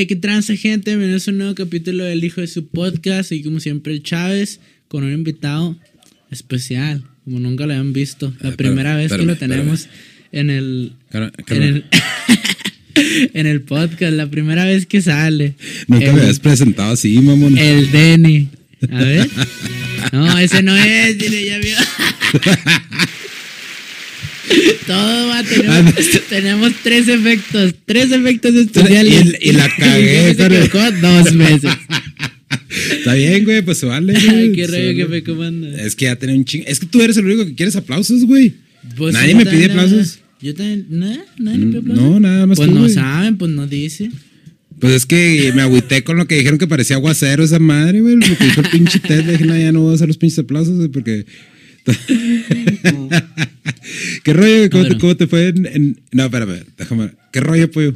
Hey, qué transa, gente. Bienvenidos a un nuevo capítulo del Hijo de su podcast. Y como siempre, el Chávez con un invitado especial, como nunca lo habían visto. La Eh, primera vez que lo tenemos en el. En el, en el podcast, la primera vez que sale. Nunca el, me habías presentado así, mamón. el Denny. A ver. No, ese no es, dile, ya vio. Todo va, Ah, tenemos, no. tenemos tres efectos, tres efectos especiales. Y- y la cagué, Y se pero- equivocó dos veces. Está bien, güey, pues se vale. Ay, qué vale. que me comanda. Es que ya tenía un ching. Es que tú eres el único que quieres aplausos, güey. Pues Nadie me pide aplausos. Yo también, ¿no? ¿Nadie me pide Mm, aplausos? no, nada más Pues tú, no güey. saben, pues no dice. Pues es que me agüité con lo que dijeron que parecía aguacero esa madre, güey. Lo que dijo el pinche Ted. Le dije, no, ya no voy a hacer los pinches aplausos, güey, porque. ¿Qué rollo? ¿Cómo, te, cómo te fue en, en- No, espérame, déjame. ¿Qué rollo, pollo?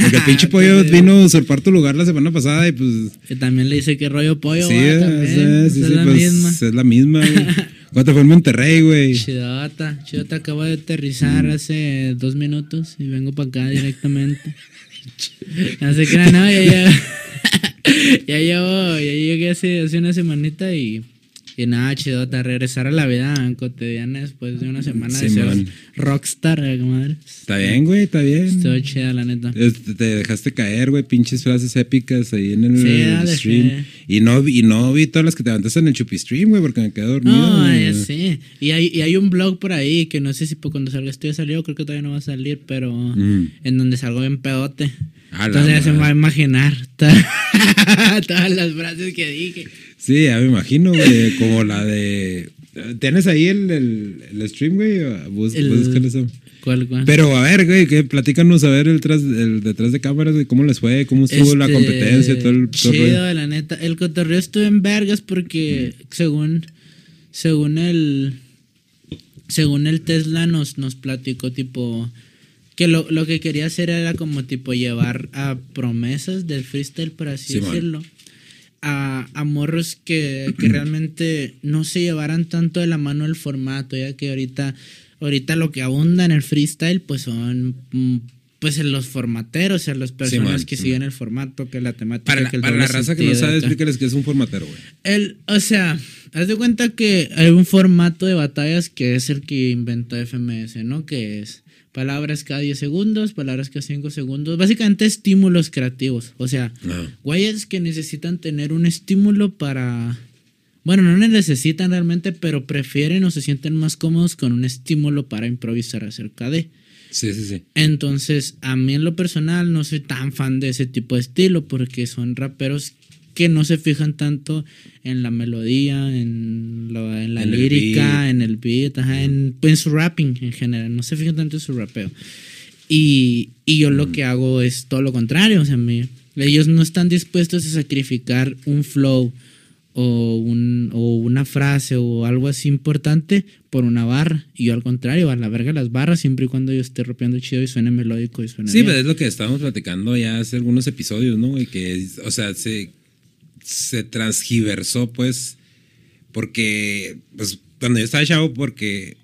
Porque el pinche pollo vino a usurpar tu lugar la semana pasada y pues. Que también le dice que rollo pollo, sí, va, también. sí, sí, Esa sí, es la pues, misma. es la misma, güey. ¿Cómo te fue en Monterrey, güey? Chidota, Chidota acabo de aterrizar hace dos minutos y vengo para acá directamente. Se crean, no, ya, ya, ya llevo, ya llegué hace, hace una semanita y, y nada, Chidota, regresar a la vida cotidiana después de una semana de ser Simón. rockstar, eh, comadre. Está bien, güey, está bien. Estuvo chida, la neta. Te dejaste caer, güey, pinches frases épicas ahí en el Sí, stream. Y no, y no vi todas las que te levantaste en el chupi stream, güey, porque me quedé dormido. No, ya sí. Y hay, y hay un blog por ahí que no sé si por cuando salga esto ya salió, creo que todavía no va a salir, pero Mm. en donde salgo bien pedote. A Entonces ya se me va a imaginar todas las frases que dije. Sí, ya me imagino, güey, como la de... ¿Tienes ahí el, el, el stream, güey? Bus, El- eso. ¿Cuál, cuál? Pero a ver, güey, que platícanos a ver el, tras, el detrás de cámaras, güey, cómo les fue, cómo estuvo la Este, competencia, todo el... todo el. Chido, la neta. El cotorreo estuvo en vergas porque según, según el según el Tesla nos, nos platicó tipo que lo, lo que quería hacer era como tipo llevar a promesas del freestyle, por así decirlo. A, a morros que, que realmente no se llevaran tanto de la mano el formato, ya que ahorita, ahorita lo que abunda en el freestyle pues son mm, pues en los formateros, o sea, las personas que siguen el formato, que la temática, Para la, que el para la raza que no sabe, explícales que es un formatero, güey. El, o sea, haz de cuenta que hay un formato de batallas que es el que inventó FMS, ¿no? Que es palabras cada 10 segundos, palabras cada 5 segundos, básicamente estímulos creativos. O sea, Ajá. güeyes que necesitan tener un estímulo para... Bueno, no necesitan realmente, pero prefieren o se sienten más cómodos con un estímulo para improvisar acerca de. Sí, sí, sí. Entonces, a mí en lo personal no soy tan fan de ese tipo de estilo porque son raperos que no se fijan tanto en la melodía, en, lo- en la En el lírica, beat. en el beat, ajá, en, en su rapping en general. No se fijan tanto en su rapeo. Y, y yo lo que hago es todo lo contrario. O sea, me- ellos no están dispuestos a sacrificar un flow o, un, o una frase o algo así importante por una barra. Y yo al contrario, a la verga las barras siempre y cuando yo esté rapeando chido y suene melódico y suene Sí, bien. pero es lo que estábamos platicando ya hace algunos episodios, ¿no? güey? que, o sea, se, se transgiversó, pues, porque, pues, cuando yo estaba chavo, porque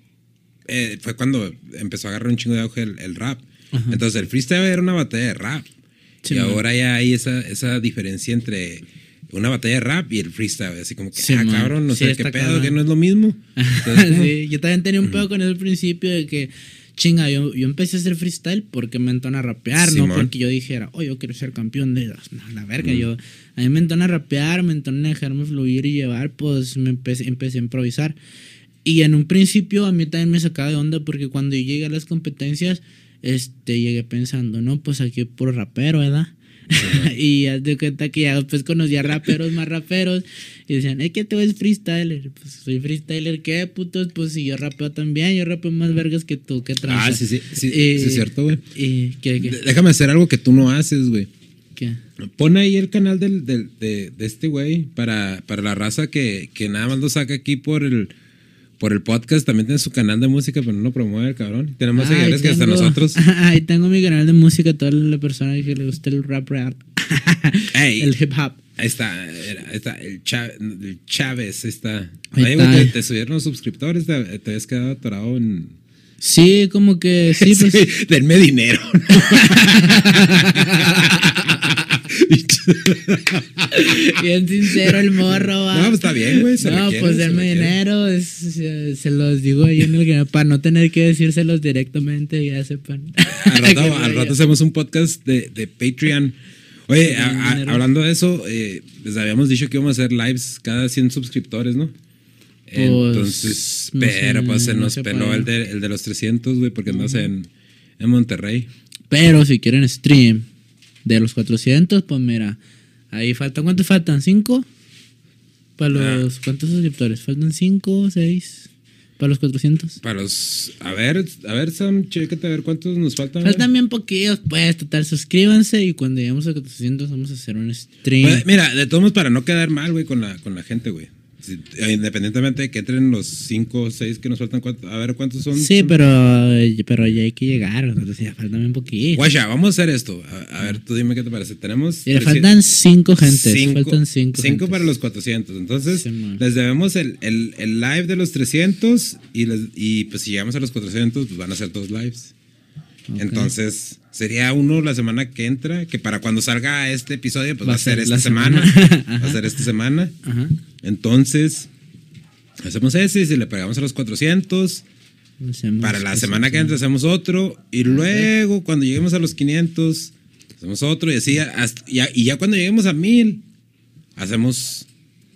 eh, fue cuando empezó a agarrar un chingo de auge el, el rap. Ajá. Entonces, el freestyle era una batalla de rap. Sí, y man. ahora ya hay esa, esa diferencia entre una batalla de rap y el freestyle. Así como que, Sí, ah, man. cabrón, no Sí, sé qué pedo, cabrón. que no es lo mismo. Entonces, yo también tenía un pedo con eso al principio de que, chinga, yo, yo empecé a hacer freestyle porque me entona a rapear, no porque yo dijera, oh, yo quiero ser campeón de. No, la verga, yo. A mí me entona a rapear, me entona a dejarme fluir y llevar, pues me empecé, empecé a improvisar. Y en un principio a mí también me sacaba de onda porque cuando yo llegué a las competencias, este, llegué pensando, no, pues aquí puro rapero, ¿verdad? y haz de cuenta que ya después conocí a raperos más raperos y decían, es que tú eres freestyler. Pues soy freestyler, ¿qué putos? Pues si yo rapeo también, yo rapeo más vergas que tú, ¿qué tranza? ah, sí, sí, sí, Eh, sí, es cierto, güey. ¿Y qué, qué, D- Déjame hacer algo que tú no haces, güey. qué? Pon ahí el canal del, del- de, de este güey para, para la raza que, que nada más lo saca aquí por el, por el podcast. También tiene su canal de música, pero no lo promueve el cabrón. Tiene más seguidores que hasta nosotros. Ahí tengo mi canal de música, toda la persona que le gusta el rap rap. Ey. el hip hop. Ahí está, ahí está el, Chá- el Chávez. Ahí está. Ahí te, te subieron los suscriptores. Te, te habías quedado atorado en. Sí, como que sí, pues. Sí, denme dinero. Bien sincero el morro, va. No, pues está bien, güey. No, requiere, pues denme dinero, es- se, se los digo ahí en el que para no tener que decírselos directamente, ya sepan. Al rato, al hacemos un podcast de, de Patreon. Oye, a- a- hablando de eso, eh, les habíamos dicho que íbamos a hacer lives cada 100 suscriptores, ¿no? Entonces, no pero sé, pues se no nos peló puede. el de, el de los 300, güey, porque andas en, en Monterrey. Pero si quieren stream de los 400, pues mira, ahí faltan, ¿cuántos faltan? ¿Cinco? Para Ah. los, ¿cuántos suscriptores? ¿Faltan cinco, seis? ¿Para los 400? Para los. A ver, a ver, Sam, chécate a ver cuántos nos faltan. Faltan bien poquillos, pues, total, suscríbanse y cuando lleguemos a 400 vamos a hacer un stream. Pues, mira, de todos modos, para no quedar mal, güey, con la, con la gente, güey. Eh, independientemente de que entren los 5 o 6 que nos faltan, ¿cuánto- a ver cuántos son. Sí, pero, pero ya hay que llegar, entonces ya faltan bien poquito. Guacha, vamos a hacer esto. A, a ver, tú dime qué te parece. Tenemos. Y le 300 faltan cinco gentes. cinco- faltan cinco. cinco gentes. para los 400. Entonces, Sí, les debemos el, el- el live de los 300 y, les- y pues si llegamos a los 400, pues van a ser dos lives. Ok. Entonces, sería uno la semana que entra, que para cuando salga este episodio, pues va, Va a ser esta semana. semana. va a ser esta semana. Ajá. Entonces, hacemos ese y si le pegamos a los 400, Hacemos para la semana que entra hacemos otro y luego cuando lleguemos a los 500 hacemos otro y así hasta- ya- y ya cuando lleguemos a 1000 hacemos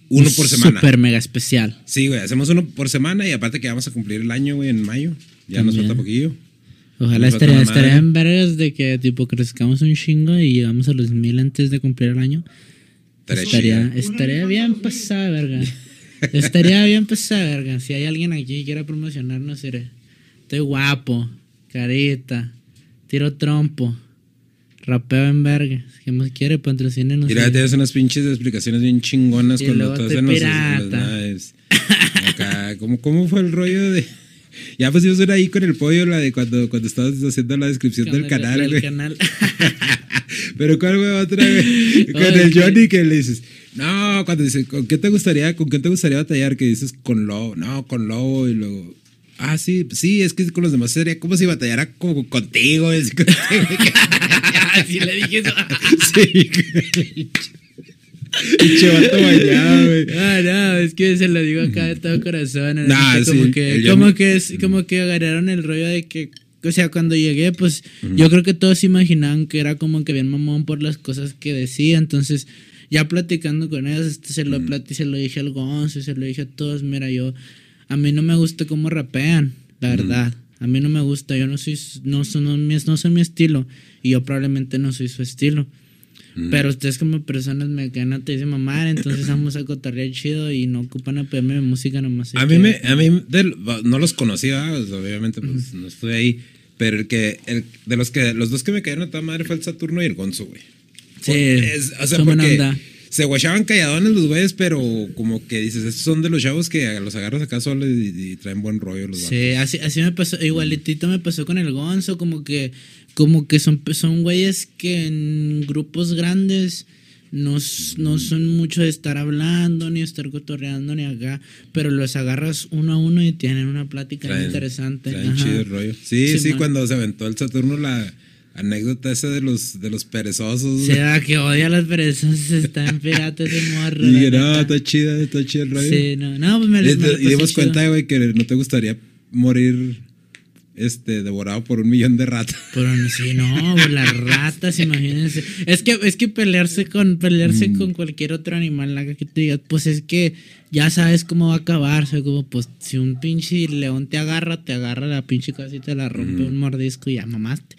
uno Un por semana. Super mega especial. Sí, güey, hacemos uno por semana y aparte que vamos a cumplir el año, güey, en mayo. Ya nos También. falta poquillo. Ojalá estaría, estaría en vergas de que tipo crezcamos un chingo y llegamos a los mil antes de cumplir el año. Estaría Estaría, bien pasada, verga. estaría bien pasada, verga. Si hay alguien aquí que quiera promocionarnos, diré. Estoy guapo, carita, tiro trompo, rapeo en verga. Si más quiere, patrocínenos. Luego y- tienes unas pinches explicaciones bien chingonas Y cuando luego te en los, los lives. Acá, ¿cómo, ¿cómo fue el rollo de...? Ya pusimos una ahí con el pollo, la de cuando, cuando estabas haciendo la descripción del el- canal, güey. canal. Pero ¿cuál fue otra, güey? Con el Johnny que le dices, no, cuando dice, ¿con qué te gustaría, con qué te gustaría batallar? Que dices con lobo, no, con lobo y luego. Ah, sí, sí, es que con los demás sería como si batallara como contigo. así le dije eso. sí, güey. Pinche vato bañado, güey. Ah, no, es que se lo digo acá de todo corazón. Nah, como que, como que es, como que agarraron el rollo de que, o sea, cuando llegué, pues, yo creo que todos se imaginaban que era como que bien mamón por las cosas que decía, entonces, ya platicando con ellos, este, se lo plati- se lo dije al Gonzo, se lo dije a todos, mira, yo, a mí no me gusta cómo rapean, la verdad. A mí no me gusta, yo no soy, no no, mi- no son mi estilo, y yo probablemente no soy su estilo. Pero ustedes como personas me ganan te dicen mamar, entonces vamos a cotorrear chido y no ocupan apoyarme de música nomás. A mí me, a mí del- no los conocía, obviamente, pues no estuve ahí. Pero el que, el, de los que, los dos que me cayeron a toda madre fue el Saturno y el Gonzo, güey. Sí, Es- o sea, son porque onda. se guachaban calladones los güeyes, pero como que dices, estos son de los chavos que los agarras acá solos y, y traen buen rollo los Sí, así, así me pasó, igualitito me pasó con el Gonzo, como que, como que son, son güeyes que en grupos grandes no, no son mucho de estar hablando, ni estar cotorreando, ni acá, pero los agarras uno a uno y tienen una plática Traen- interesante. traen chido el rollo. Sí, sí, Sí, cuando se aventó el Saturno la anécdota esa de los, de los perezosos. Se da que odia a las personas, está en pirata ese morro. y no, neta". está chida, está chido el rollo. Sí, no, no, pues me, Y, me y dimos cuenta, güey, que no te gustaría morir este, devorado por un millón de ratas. Pero no, sí, no, pues, las ratas, imagínense. Es que, es que pelearse con, pelearse Mm. con cualquier otro animal, la que te digas, pues es que ya sabes cómo va a acabar. Como pues si un pinche león te agarra, te agarra la pinche casi te la rompe un mordisco y ya mamaste.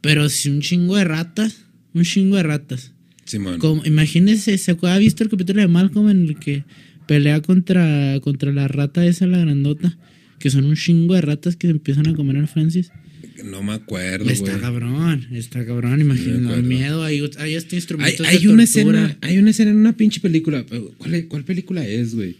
Pero si un chingo de ratas, un chingo de ratas. Simón. Como, imagínense, ¿se ha visto el capítulo de Malcolm en el que pelea contra, contra la rata esa, la grandota? Que son un chingo de ratas que se empiezan a comer al Francis. No me acuerdo. Está cabrón, está cabrón, el miedo, hay, hay este Hay, instrumentos hay de una escena, hay una escena en una pinche película. pero ¿Cuál, cuál película es, güey?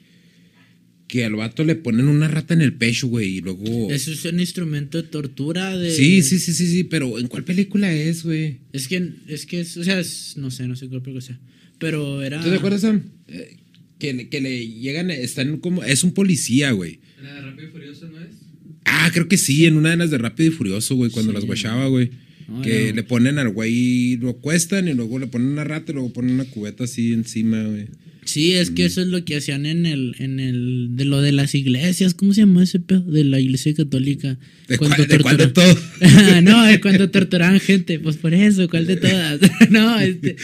Que al vato le ponen una rata en el pecho, güey, y luego. Eso es un instrumento de tortura de... Sí, sí, sí, sí, sí, pero ¿en cuál película es, güey? Es que, es que, es- o sea, es- no sé, no sé cuál película sea. Pero era... ¿Tú te acuerdas, Sam? Eh, que, que le llegan, están como. Es un policía, güey. ¿La de Rápido y Furioso no es? Ah, creo que sí, en una de las de Rápido y Furioso, güey, cuando Sí. las guachaba, güey. Que no. le ponen al güey, lo cuestan y luego le ponen una rata y luego ponen una cubeta así encima, güey. Sí, es que eso es lo que hacían en el, en el, de lo de las iglesias, ¿cómo se llama ese pedo? De la iglesia católica. ¿De Cuando cuál, de cuál de torturan- todo? no, es cuando torturaban gente, pues por eso, ¿cuál de todas? no, este,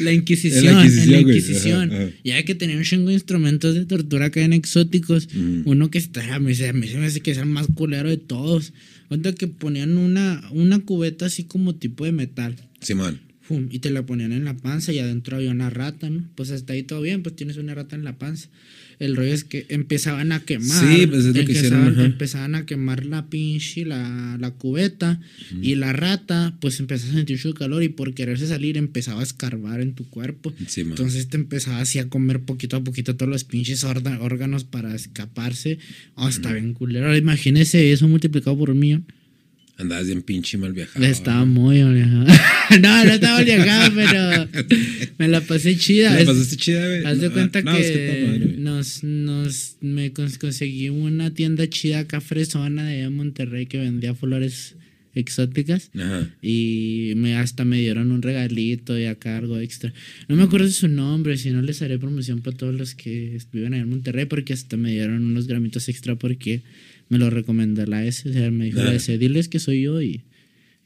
la Inquisición, En la en Inquisición, la güey, Inquisición. ajá, ajá. Ya que tenían un chingo de instrumentos de tortura que eran exóticos, Mm. uno que está, mí se me hace que es el más culero de todos. Cuenta que ponían una, una cubeta así como tipo de metal. Simón. Fum, y te la ponían en la panza y adentro había una rata, ¿no? Pues hasta ahí todo bien, pues tienes una rata en la panza. El rollo es que empezaban a quemar. Sí, pues es lo que hicieron, empezaban, a quemar la pinche, la, la cubeta. Y la rata, pues empezaba a sentir su calor y por quererse salir empezaba a escarbar en tu cuerpo. Simón. Entonces te empezaba así a comer poquito a poquito todos los pinches órganos para escaparse. Oh, está bien culero. Ahora imagínese eso multiplicado por un millón. Andabas bien pinche mal viajado. Estaba muy viajado. no, no estaba viajado, pero me la pasé chida. ¿La Es- pasaste chida, güey? Haz de No, cuenta no, que, es nos, nos me cons- conseguí una tienda chida acá fresona de allá en Monterrey que vendía flores exóticas Ajá. y me hasta me dieron un regalito y acá algo extra. No me acuerdo de su nombre, si no les haré promoción para todos los que viven allá en Monterrey porque hasta me dieron unos gramitos extra porque me lo recomendó la S, o sea, me dijo la. S, diles que soy yo y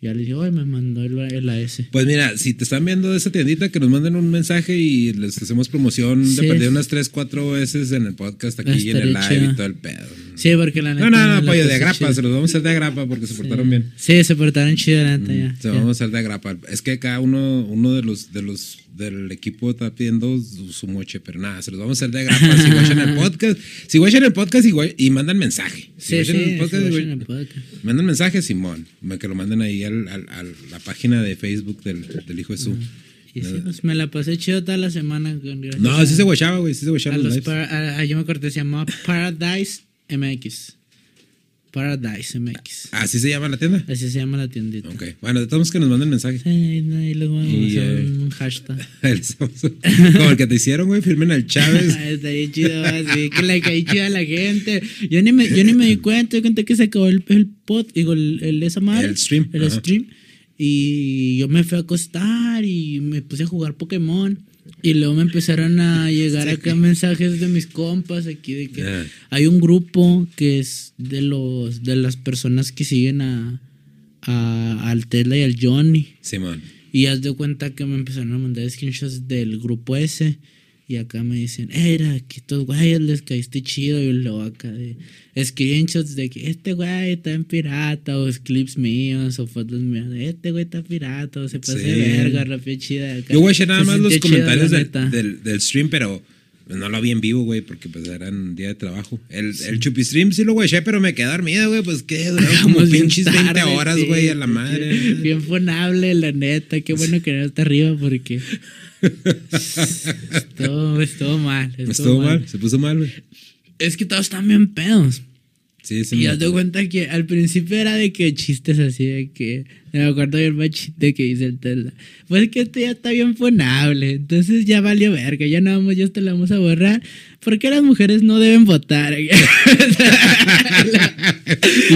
ya les digo, "Ay, me mandó el, el AS. Pues mira, si te están viendo de esa tiendita, que nos manden un mensaje y les hacemos promoción de perder unas 3, 4 veces en el podcast aquí en el live chido. y todo el pedo. Sí, porque la neta No, no, no, pollo de agrapa, se los vamos a hacer de agrapa porque se portaron bien. Sí, se portaron chido, la neta, ya. Se ya. vamos a hacer de agrapa. Es que cada uno, uno de los, de los del equipo está pidiendo su, moche, pero nada, se los vamos a hacer de agrapa. Si guachan el podcast, si guachan el podcast y, y mandan mensaje. Si Sí, sí, el podcast, gua- el podcast. Mandan mensaje, Simón. Que lo manden ahí al, al- a la página de Facebook del, del hijo de su. Y sí, pues me la pasé chido toda la semana. con- No, sí se guachaba, güey. Sí se guachaba los a- a- Yo me acordé, se llamaba Paradise MX. Paradise MX. ¿Así se llama la tienda? Así se llama la tiendita. Ok. Bueno, de todos que nos manden mensaje. Sí, ahí, ahí les voy a hacer eh, un hashtag. Vamos Como el que te hicieron, güey. Firmen al Chávez. Estaría chido, así que le caí chido a la gente. Yo ni me, yo ni me di cuenta, yo conté que se acabó el, el pod, digo, el, el esa madre. El stream, El ajá. stream. Y yo me fui a acostar y me puse a jugar Pokémon. Y luego me empezaron a llegar acá mensajes de mis compas aquí de que hay un grupo que es de los de las personas que siguen a, a al Tesla y al Johnny. Simón. Y haz de cuenta que me empezaron a mandar screenshots del grupo ese. Y acá me dicen, era que estos güeyes les caíste chido. Y luego acá de screenshots de que este güey está en pirata. O clips míos o fotos mías. de Este güey está pirata. O se pasa de Sí. verga, rapio chida. acá. Yo guaché nada Se más los chido, comentarios del, del, del stream, pero no lo vi en vivo, güey, porque pues eran día de trabajo. El, el chupi stream sí lo guaché, pero me quedé dormido, güey, pues que duraron como pinches 20 tarde, horas, sí, güey, a la sí, madre. Bien fonable, la neta. Qué bueno que no está arriba porque. estuvo, estuvo mal. Estuvo, Estuvo mal, se puso mal, güey. Es que todos están bien pedos. Sí, sí. Y haz de cuenta que al principio era de que chistes así de que. Me acuerdo bien más chiste que dice el Tesla. Pues que este ya está bien fonable. Entonces ya valió verga. Ya no vamos, ya esto lo vamos a borrar. Porque las mujeres no deben votar. Y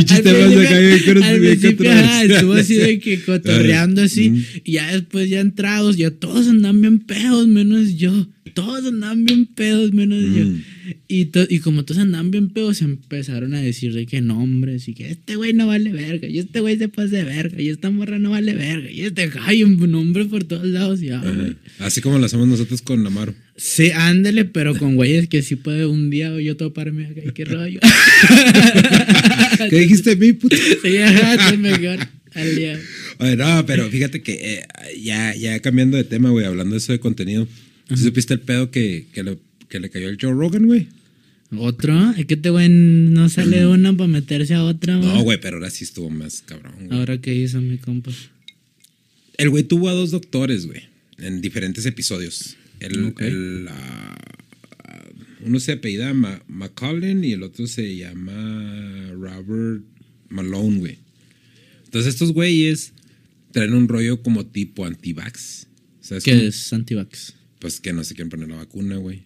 chiste más acá, bien al principio, ajá, estuvo así de que cotorreando así. Mm. Y ya después, ya entrados, ya todos andan bien pedos, menos yo. Todos andan bien pedos, menos yo. Mm. Y, to- y como todos andaban bien pedos, empezaron a decir de que nombres y que este güey no vale verga, y este güey se pasa de verga, y esta morra no vale verga, y este hay un nombre por todos lados. Ajá. güey. Así como lo hacemos nosotros con Amaro. Sí, ándale, pero con güeyes que sí puede un día yo toparme acá, y qué rollo. ¿Qué dijiste, mi puto? sí, ajá, es mejor. Al día. Oye, no, pero fíjate que eh, ya, ya cambiando de tema, güey, hablando de eso de contenido. ¿Sí supiste el pedo que, que, le, que le cayó el Joe Rogan, güey? ¿Otro? Es que este güey no sale de una para meterse a otra, No, güey. güey, pero ahora sí estuvo más cabrón, güey. Ahora qué hizo mi compa. El güey tuvo a dos doctores, güey, en diferentes episodios. El, ah, uno se apellida Ma- McCollin y el otro se llama Robert Malone, güey. Entonces estos güeyes traen un rollo como tipo anti-vax. ¿Sabes cómo? ¿Qué es antivax? Pues que no se quieren poner la vacuna, güey.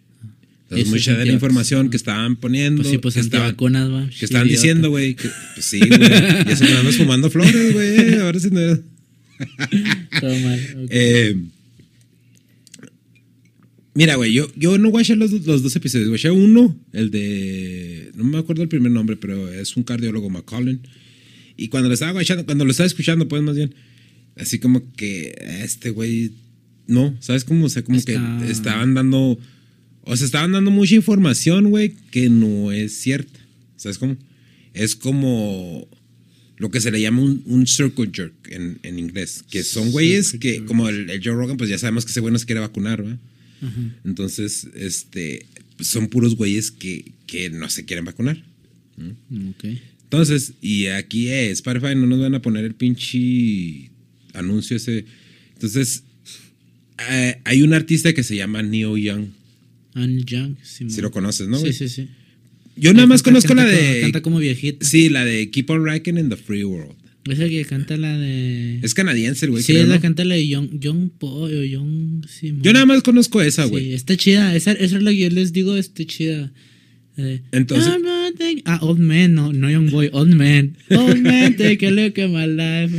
Entonces es mucha de la información que estaban poniendo... Pues sí, pues que estaban, antivacunas, va. que estaban Idiota. diciendo, güey, pues sí, güey. Y eso me andas fumando flores, güey. Ahora sí no... Todo mal. ok. Eh, mira, güey, yo, yo no watché los, los dos episodios. Watché uno, el de. No me acuerdo el primer nombre, pero es un cardiólogo, McCollin. Y cuando lo estaba watchando, cuando lo estaba escuchando, pues más bien, así como que este güey. No, ¿sabes cómo? O sea, como Está- que estaban dando. O sea, estaban dando mucha información, güey, que no es cierta. ¿Sabes cómo? Es como lo que se le llama un, un circle jerk en, en inglés. Que son güeyes Circle que, jerk. como el, el Joe Rogan, pues ya sabemos que ese güey no se quiere vacunar, ¿verdad? Ajá. Entonces, este, son puros güeyes que, que no se quieren vacunar. Ok. Entonces, y aquí es, Spotify no nos van a poner el pinche anuncio ese. Entonces, eh, hay un artista que se llama Neo Young. Anne Young. Sí, Si lo conoces, ¿no? Sí, sí, sí. Yo nada más Canta- conozco la canta de. Canta como viejita. Sí, la de Keep on Rocking in the Free World. Es el que canta la de. Es canadiense el güey. sí, creo, es la ¿no? canta la de Young, Young Boy o Young. Sí, Yo nada más conozco esa, Sí, güey. está chida. Esa, esa es la que yo les digo, está chida. Eh, Entonces- ah, Old Man, no, no Young Boy, Old Man. Old Man, take a look at my life.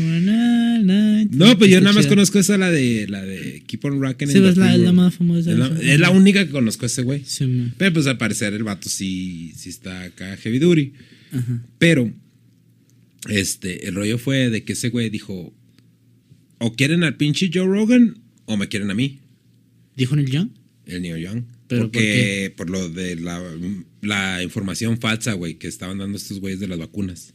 No, pues yo nada más conozco esa, la de, la de Keep on Rocking Sí, the pues la, es más famosa. Es la, es única que conozco a ese güey. Sí, man. Pero pues al parecer el vato sí, sí está acá heavy duty. Ajá. Pero, este, el rollo fue de que ese güey dijo, o quieren al pinche Joe Rogan o me quieren a mí, ¿Dijo en el Young? el Neil Young. ¿Pero Porque por, lo de la, la información falsa, güey, que estaban dando estos güeyes de las vacunas.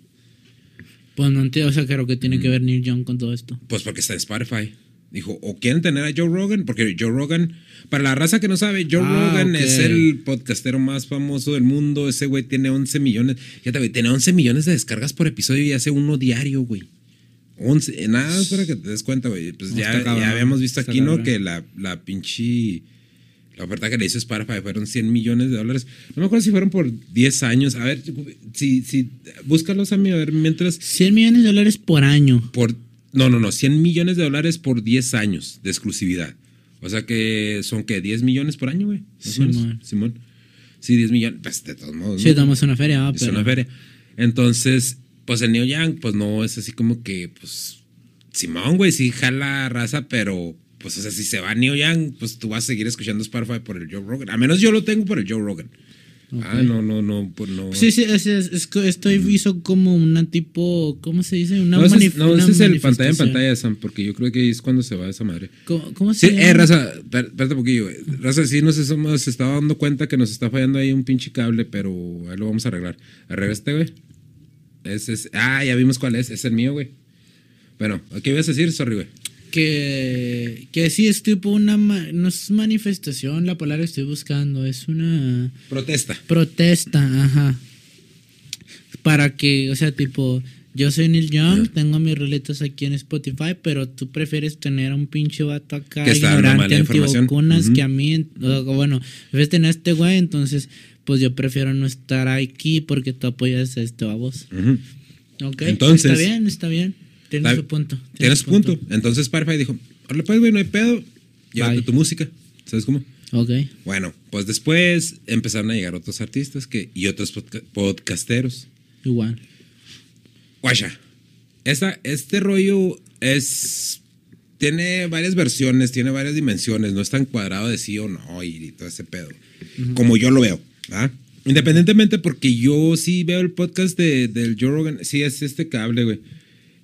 Pues no entiendo, o sea, creo que tiene que ver Neil Young con todo esto. Pues porque está en Spotify. Dijo, o quieren tener a Joe Rogan, porque Joe Rogan, para la raza que no sabe, Joe Ah, Rogan es el podcastero más famoso del mundo. Ese güey tiene 11 millones. Fíjate, güey, tiene 11 millones de descargas por episodio y hace uno diario, güey. 11, nada para que te des cuenta, güey. Pues No, ya, está cabrón, ya habíamos visto aquí, ¿no? Que la, la pinche. La oferta que le hizo Spotify fueron 100 millones de dólares. No me acuerdo si fueron por 10 años. A ver, si, si búscalos a mí, a ver, mientras. 100 millones de dólares por año. Por, no, no, no, 100 millones de dólares por 10 años de exclusividad. O sea que son que 10 millones por año, güey. Simón. Simón. Sí, 10 millones. Pues de todos modos. Sí, ¿no? damos una feria, ah, Es pero. una feria. Entonces, pues el Neo Young, pues no es así como que, pues, Simón, güey, sí jala raza, pero, pues, o sea, si se va Neo Young, pues tú vas a seguir escuchando Spotify por el Joe Rogan. A menos yo lo tengo por el Joe Rogan. Ah, no, no, no, pues no. Sí, sí, es, es- esto hizo como una tipo, ¿cómo se dice? Una No, ese es, no, ese es el pantalla en pantalla, Sam, porque yo creo que ahí es cuando se va esa madre. ¿Cómo, cómo Sí, se llama? eh, raza, espérate un poquillo, güey. Raza, sí nos hemos estado dando cuenta que nos está fallando ahí un pinche cable, pero ahí lo vamos a arreglar. Arregla este, güey. Ese es. Ah, ya vimos cuál es. Es el mío, güey. Bueno, ¿qué ibas a decir? Sorry, güey. Que, que sí es tipo una, no es manifestación la palabra que estoy buscando, es una Protesta. protesta, ajá. Para que, o sea, tipo, yo soy Neil Young, tengo mis roletas aquí en Spotify, pero tú prefieres tener a un pinche vato acá Que ignorante antivacunas Ujú. que a mí, bueno, prefieres tener a este güey, entonces, pues yo prefiero no estar aquí porque tú apoyas a este baboso. Ujú. Ok, Entonces- está bien, está bien. Tienes Está- su punto. Tienes su punto. Entonces Spotify dijo: Hola, pues, güey, no hay pedo. Llévate tu música. ¿Sabes cómo? Ok. Bueno, pues después empezaron a llegar otros artistas que, y otros podca- podcasteros. Igual. Guacha, esta, este rollo es. Tiene varias versiones, tiene varias dimensiones, no es tan cuadrado de sí o no y, todo ese pedo. Como yo lo veo, ¿ah? Independientemente, porque yo sí veo el podcast de, del Joe Rogan, sí es este cable, güey.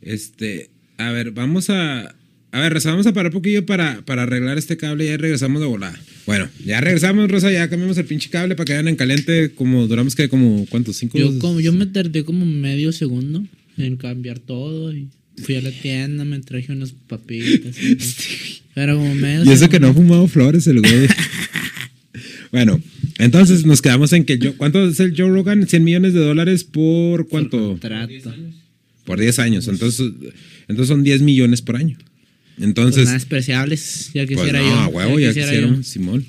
Este, a ver, vamos a. A ver, Rosa, vamos a parar un poquillo para, para arreglar este cable y ya regresamos de volada. Bueno, ya regresamos, Rosa, ya cambiamos el pinche cable para que vayan en caliente, como duramos que como, ¿cuántos? ¿Cinco? Yo, como, yo me tardé como medio segundo en cambiar todo y fui a la tienda, me traje unas papitas. Pero como medio Y eso que no ha fumado flores el güey. bueno, entonces nos quedamos en que yo, ¿cuánto es el Joe Rogan? 100 millones de dólares por cuánto? Contrato. Por 10 años. Entonces, entonces son 10 millones por año. Pues Entonces, nada despreciables, ya pues quisiera no, yo. a huevo, ya quisieron. Simón.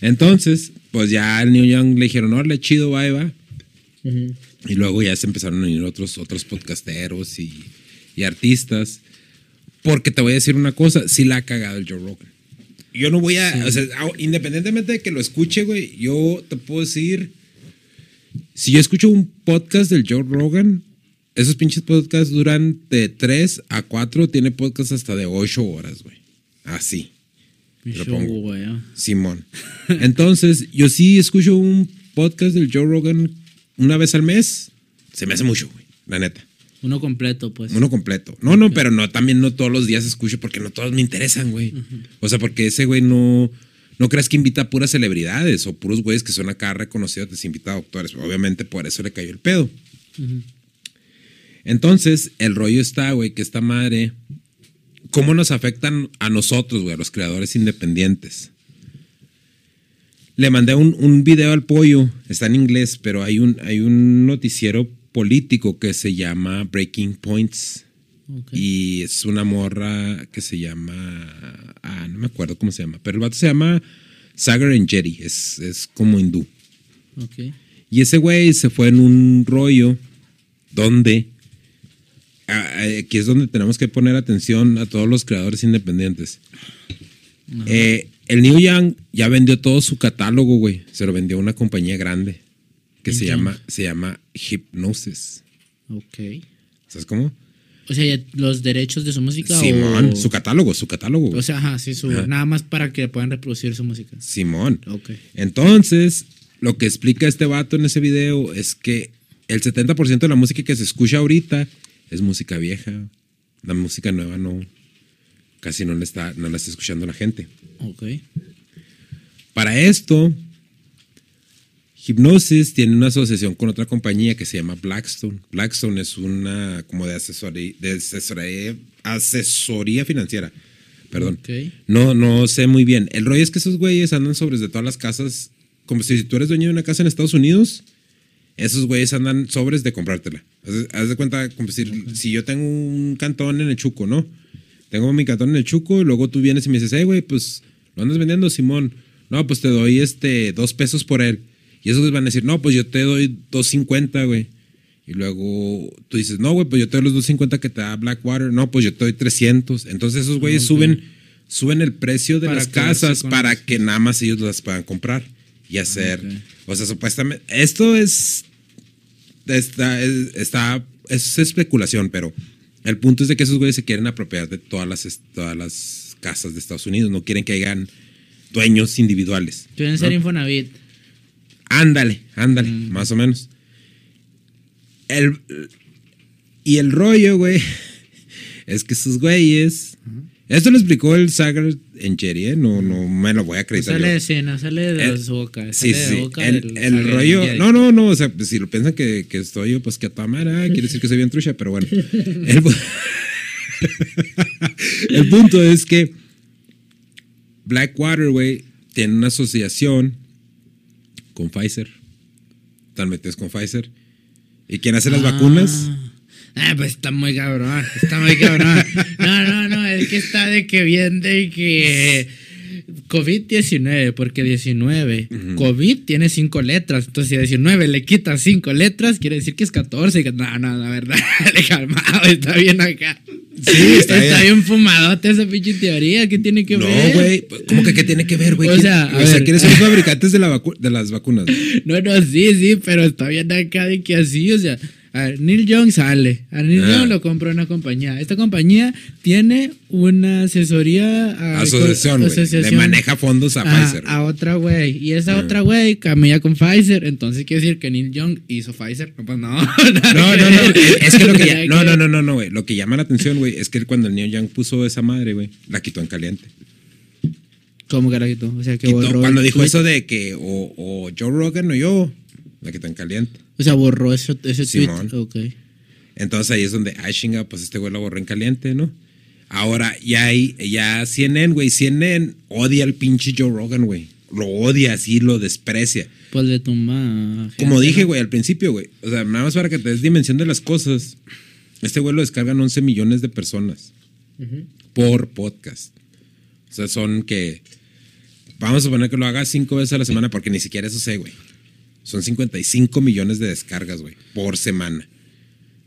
Entonces, pues ya al New Young le dijeron, órale, chido, va, va. Ujú. Y luego ya se empezaron a unir otros, otros podcasteros y, y artistas. Porque te voy a decir una cosa, sí la ha cagado el Joe Rogan. Yo no voy a, o sea, a- independientemente de que lo escuche, güey, yo te puedo decir, si yo escucho un podcast del Joe Rogan, esos pinches podcasts duran de 3 a 4, tiene podcasts hasta de 8 horas, güey. Así. Lo pongo. güey, ah. Simón. Entonces, yo sí escucho un podcast del Joe Rogan una vez al mes. Se me hace mucho, güey. La neta. Uno completo, pues. Uno completo. No, no, pero no, también no todos los días escucho porque no todos me interesan, güey. O sea, porque ese güey no. No creas que invita a puras celebridades o puros güeyes que son acá reconocidos, te invita a doctores. Obviamente por eso le cayó el pedo. Entonces, el rollo está, güey, que esta madre. ¿Cómo nos afectan a nosotros, güey, a los creadores independientes? Le mandé un, un video al pollo, está en inglés, pero hay un, hay un noticiero político que se llama Breaking Points. Y es una morra que se llama. Ah, no me acuerdo cómo se llama. Pero el vato se llama Sagar Jetty. Es, es como hindú. Ok. Y ese güey se fue en un rollo donde. Ah, ah, Aquí es donde tenemos que poner atención a todos los creadores independientes. Eh, el New Young ya vendió todo su catálogo, güey. Se lo vendió a una compañía grande que se llama, se llama Hypnosis. Ok. ¿Sabes cómo? O sea, los derechos de su música. Simón, o... su catálogo, su catálogo. güey. O sea, ajá, sí, su, Ajá. nada más para que puedan reproducir su música. Simón. Ok. Entonces, lo que explica este vato en ese video es que el 70% de la música que se escucha ahorita es música vieja. La música nueva no, casi no la está, no la está escuchando la gente. Ok. Para esto, Hipnosis tiene una asociación con otra compañía que se llama Blackstone. Blackstone es una como de asesoría, de asesoría, asesoría financiera. Perdón. Ok. No, no sé muy bien. El rollo es que esos güeyes andan sobres de todas las casas. Como si tú eres dueño de una casa en Estados Unidos, esos güeyes andan sobres de comprártela. Haz, de cuenta, como decir, si yo tengo un cantón en el Chuco, ¿no? Tengo mi cantón en el Chuco y luego tú vienes y me dices, hey, güey, pues lo andas vendiendo, Simón. No, pues te doy este dos pesos por él. Y esos güeyes van a decir, no, pues yo te doy 2.50, güey. Y luego tú dices, no, güey, pues yo te doy los 2.50 que te da Blackwater. No, pues yo te doy 300. Entonces esos güeyes suben, suben el precio de Para las casas para que nada más ellos las puedan comprar y hacer. O sea, supuestamente, esto es, está, es, está, es especulación, pero el punto es de que esos güeyes se quieren apropiar de todas las, todas las casas de Estados Unidos. No quieren que hayan dueños individuales. Quieren ¿no? ser Infonavit. Ándale, ándale, Mm. más o menos. El, y el rollo, güey, es que esos güeyes. Esto lo explicó el Sagar en Jerry, ¿eh? No, no me lo voy a No acreditar. sale yo. de escena, sale de El- su boca. Sí, sale sí. de boca El, del- el sale rollo. de- No, no, no. O sea, pues, si lo piensan que, que estoy yo, pues que a ah, quiere decir que soy bien trucha, pero bueno. El punto es que Blackwater, güey, tiene una asociación con Pfizer. Están metidos con Pfizer. ¿Y quién hace las Ah. vacunas? Ah, pues está muy cabrón. Está muy cabrón. No, no, no. Es que está de que bien de que. COVID-19, porque 19. COVID tiene cinco letras. Entonces, si a 19 le quitas cinco letras, quiere decir que es 14. Que- No, no, la verdad. de calmado, está bien acá. Sí, está bien. bien fumadote esa pinche teoría. ¿Qué tiene que No, ver? güey. ¿Cómo que qué tiene que ver, güey? O ¿Quién- sea, o sea ver. ¿quiénes son los fabricantes de, la de las vacunas? No, no, sí, sí, pero está bien acá de que así, o sea, a ver, Neil Young sale, a Neil Ah. Young lo compró una compañía. Esta compañía tiene una asesoría a, Asociación, güey. Le asociación maneja fondos a, a, Pfizer. a otra güey. Y esa Ah. otra güey camilla con Pfizer. Entonces quiere decir que Neil Young hizo Pfizer. No, pues no. No, no, no. Es que lo que ya- no, no, no, no, no, güey. Lo que llama la atención, güey, es que cuando el Neil Young puso esa madre, güey, la quitó en caliente. ¿Cómo carajito? O sea, que Quitó- cuando dijo eso de que o, o Joe Rogan o yo, la quitó en caliente. O sea, borró ese, ese tweet. Simón. Ok. Entonces ahí es donde, ay, chinga, pues este güey lo borró en caliente, ¿no? Ahora ya hay, ya CNN, güey, CNN odia al pinche Joe Rogan, güey. Lo odia así, lo desprecia. Pues le tumba. Como dije, güey, al principio, güey. O sea, nada más para que te des dimensión de las cosas. Este güey lo descargan 11 millones de personas por podcast. O sea, son que. Vamos a suponer que lo haga cinco veces a la semana, porque ni siquiera eso sé, güey. Son 55 millones de descargas, güey, por semana.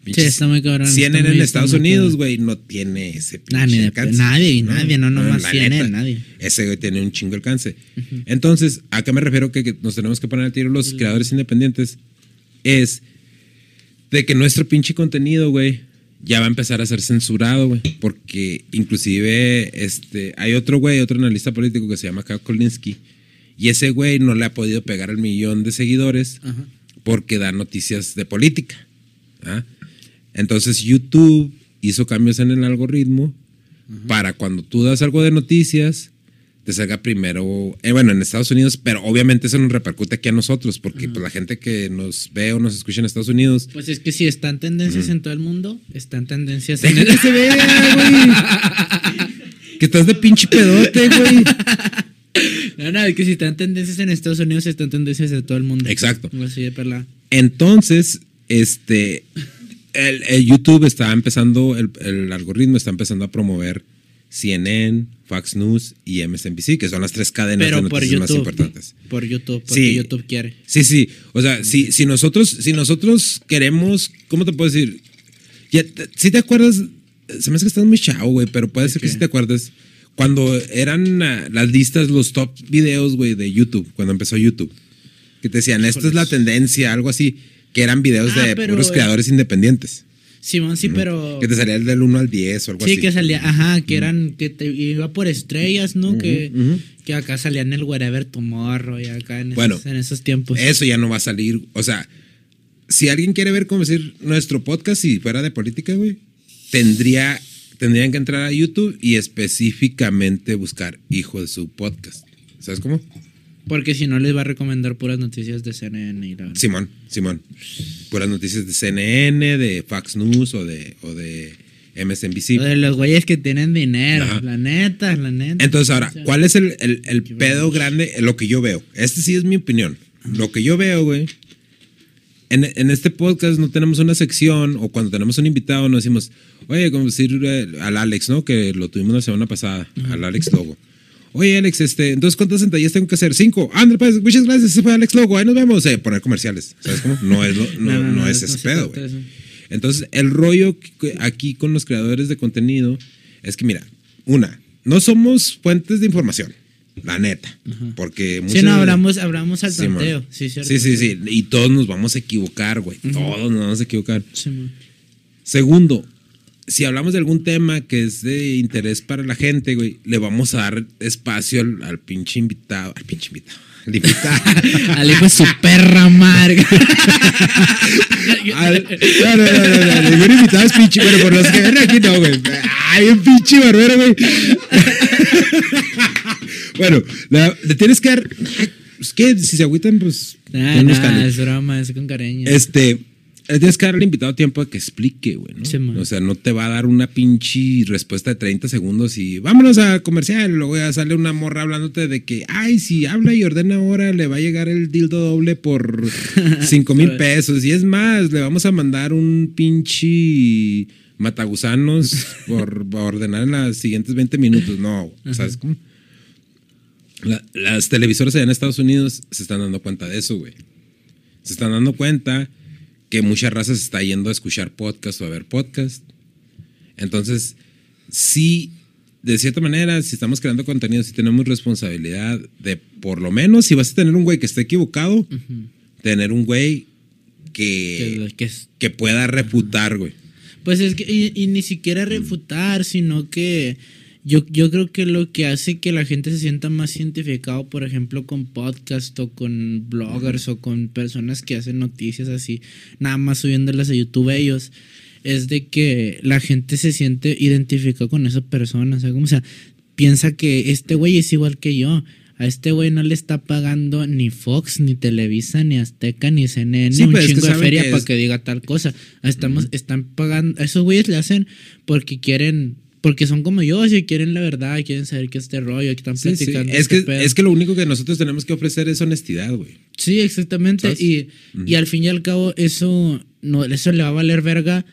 Sí, está muy cabrón. está CNN en muy- Estados Unidos, güey, no tiene ese Nah, ni de- alcance. nadie, nadie, no, nomás la CNN, neta, nadie. Ese güey tiene un chingo alcance. Entonces, ¿a qué me refiero que, que nos tenemos que poner al tiro los creadores independientes? Es de que nuestro pinche contenido, güey, ya va a empezar a ser censurado, güey. Porque inclusive este, hay otro güey, otro analista político que se llama Kao Kolinsky. Y ese güey no le ha podido pegar el millón de seguidores Ajá. porque da noticias de política. ¿ah? Entonces YouTube hizo cambios en el algoritmo para cuando tú das algo de noticias, te salga primero, eh, bueno, en Estados Unidos, pero obviamente eso nos repercute aquí a nosotros, porque pues, la gente que nos ve o nos escucha en Estados Unidos, Pues es que si están tendencias en todo el mundo, están tendencias en se vea, güey. que estás de pinche pedote, güey. No, no, es que si están tendencias en Estados Unidos, están tendencias de todo el mundo. Exacto. Algo Así de perla. Entonces, este, el, el YouTube está empezando, el, el algoritmo está empezando a promover CNN, Fox News y MSNBC, que son las tres cadenas de Pero noticias más importantes. Por YouTube, porque Sí. YouTube quiere. Sí, sí. O sea, si, si nosotros, si nosotros queremos, ¿cómo te puedo decir? Ya, te- si te acuerdas, se me hace que estás muy chavo, güey, pero puede ser que qué? sí te acuerdes. Cuando eran ah, las listas, los top videos, güey, de YouTube, cuando empezó YouTube, que te decían, esta es la tendencia, algo así, que eran videos Ah, de pero, puros eh, creadores independientes. Simón, sí, pero. Que te salía el del 1 al 10 o algo Sí, así. que salía, ajá, que eran, que te iba por estrellas, ¿no? que, ujú. que acá salían el Wherever Tomorrow y acá en, Bueno, esos, en esos tiempos. Eso ya no va a salir. O sea, si alguien quiere ver cómo decir nuestro podcast si fuera de política, güey, tendría, tendrían que entrar a YouTube y específicamente buscar hijo de su podcast. ¿Sabes cómo? Porque si no les va a recomendar puras noticias de CNN y la. Simón, Simón. Puras noticias de CNN, de Fox News o de, o de MSNBC. O de los güeyes que tienen dinero, Ajá. la neta, la neta. Entonces, ahora, ¿cuál es el, el- el pedo grande? Lo que yo veo. Este sí es mi opinión. Lo que yo veo, güey. En, en este podcast no tenemos una sección o cuando tenemos un invitado nos decimos, oye, como decir eh, al Alex, ¿no? Que lo tuvimos la semana pasada, al Alex Logo. Oye, Alex, este, entonces, ¿cuántas sentadillas tengo que hacer? Cinco. Ándale, pues, muchas gracias. Ese fue Alex Logo. Ahí nos vemos. Eh, poner comerciales. ¿Sabes cómo? No es, lo- no, no es no ese se pedo, güey. Entonces, el rollo aquí con los creadores de contenido es que, mira, una, no somos fuentes de información, la neta. Porque Sí, muchas- no, hablamos, hablamos al Sí, tanteo. Sí, cierto. sí, sí, sí. Y todos nos vamos a equivocar, güey. Todos nos vamos a equivocar. Sí, man. Segundo, si hablamos de algún tema que es de interés para la gente, güey, le vamos a dar espacio al, al pinche invitado. Al pinche invitado. Al invitado. Al hijo de su perra amarga. Al- no, no, no, no, no, ningún invitado es pinche. Bueno, por los que ven aquí no, güey. Ay, un pinche barbero, güey. Bueno, la- le tienes que dar. Pues, ¿qué? Si se agüitan, pues. Ah, no nah, es broma, es con cariño. Este. Le tienes que dar al invitado tiempo a que explique, güey, ¿no? Sí, man. o sea, no te va a dar una pinche respuesta de 30 segundos y vámonos a comercial. Luego ya sale una morra hablándote de que, ay, si habla y ordena ahora, le va a llegar el dildo doble por 5 mil pesos. Y es más, le vamos a mandar un pinche matagusanos por por ordenar en los siguientes 20 minutos. No, ¿sabes cómo? La- las televisoras allá en Estados Unidos se están dando cuenta de eso, güey. Se están dando cuenta que mucha raza se está yendo a escuchar podcast o a ver podcast. Entonces, sí, de cierta manera, si estamos creando contenido, sí tenemos responsabilidad de, por lo menos, si vas a tener un güey que esté equivocado, tener un güey Que- que, que es- que pueda refutar, güey. Pues es que, y, y ni siquiera refutar, sino que yo, yo creo que lo que hace que la gente se sienta más identificado, por ejemplo, con podcast o con bloggers o con personas que hacen noticias así, nada más subiéndolas a YouTube ellos, es de que la gente se siente identificado con esa persona, o sea, como, o sea, piensa que este güey es igual que yo. A este güey no le está pagando ni Fox, ni Televisa, ni Azteca, ni CNN, Sí, un chingo de feria para que diga tal cosa. Estamos, están pagando, a esos güeyes le hacen porque quieren, porque son como yo, si quieren la verdad, quieren saber qué es este rollo, que están Sí, sí. platicando. Es, este que, pedo. es que lo único que nosotros tenemos que ofrecer es honestidad, güey. Sí, exactamente. Y, y al fin y al cabo, eso, no, eso le va a valer verga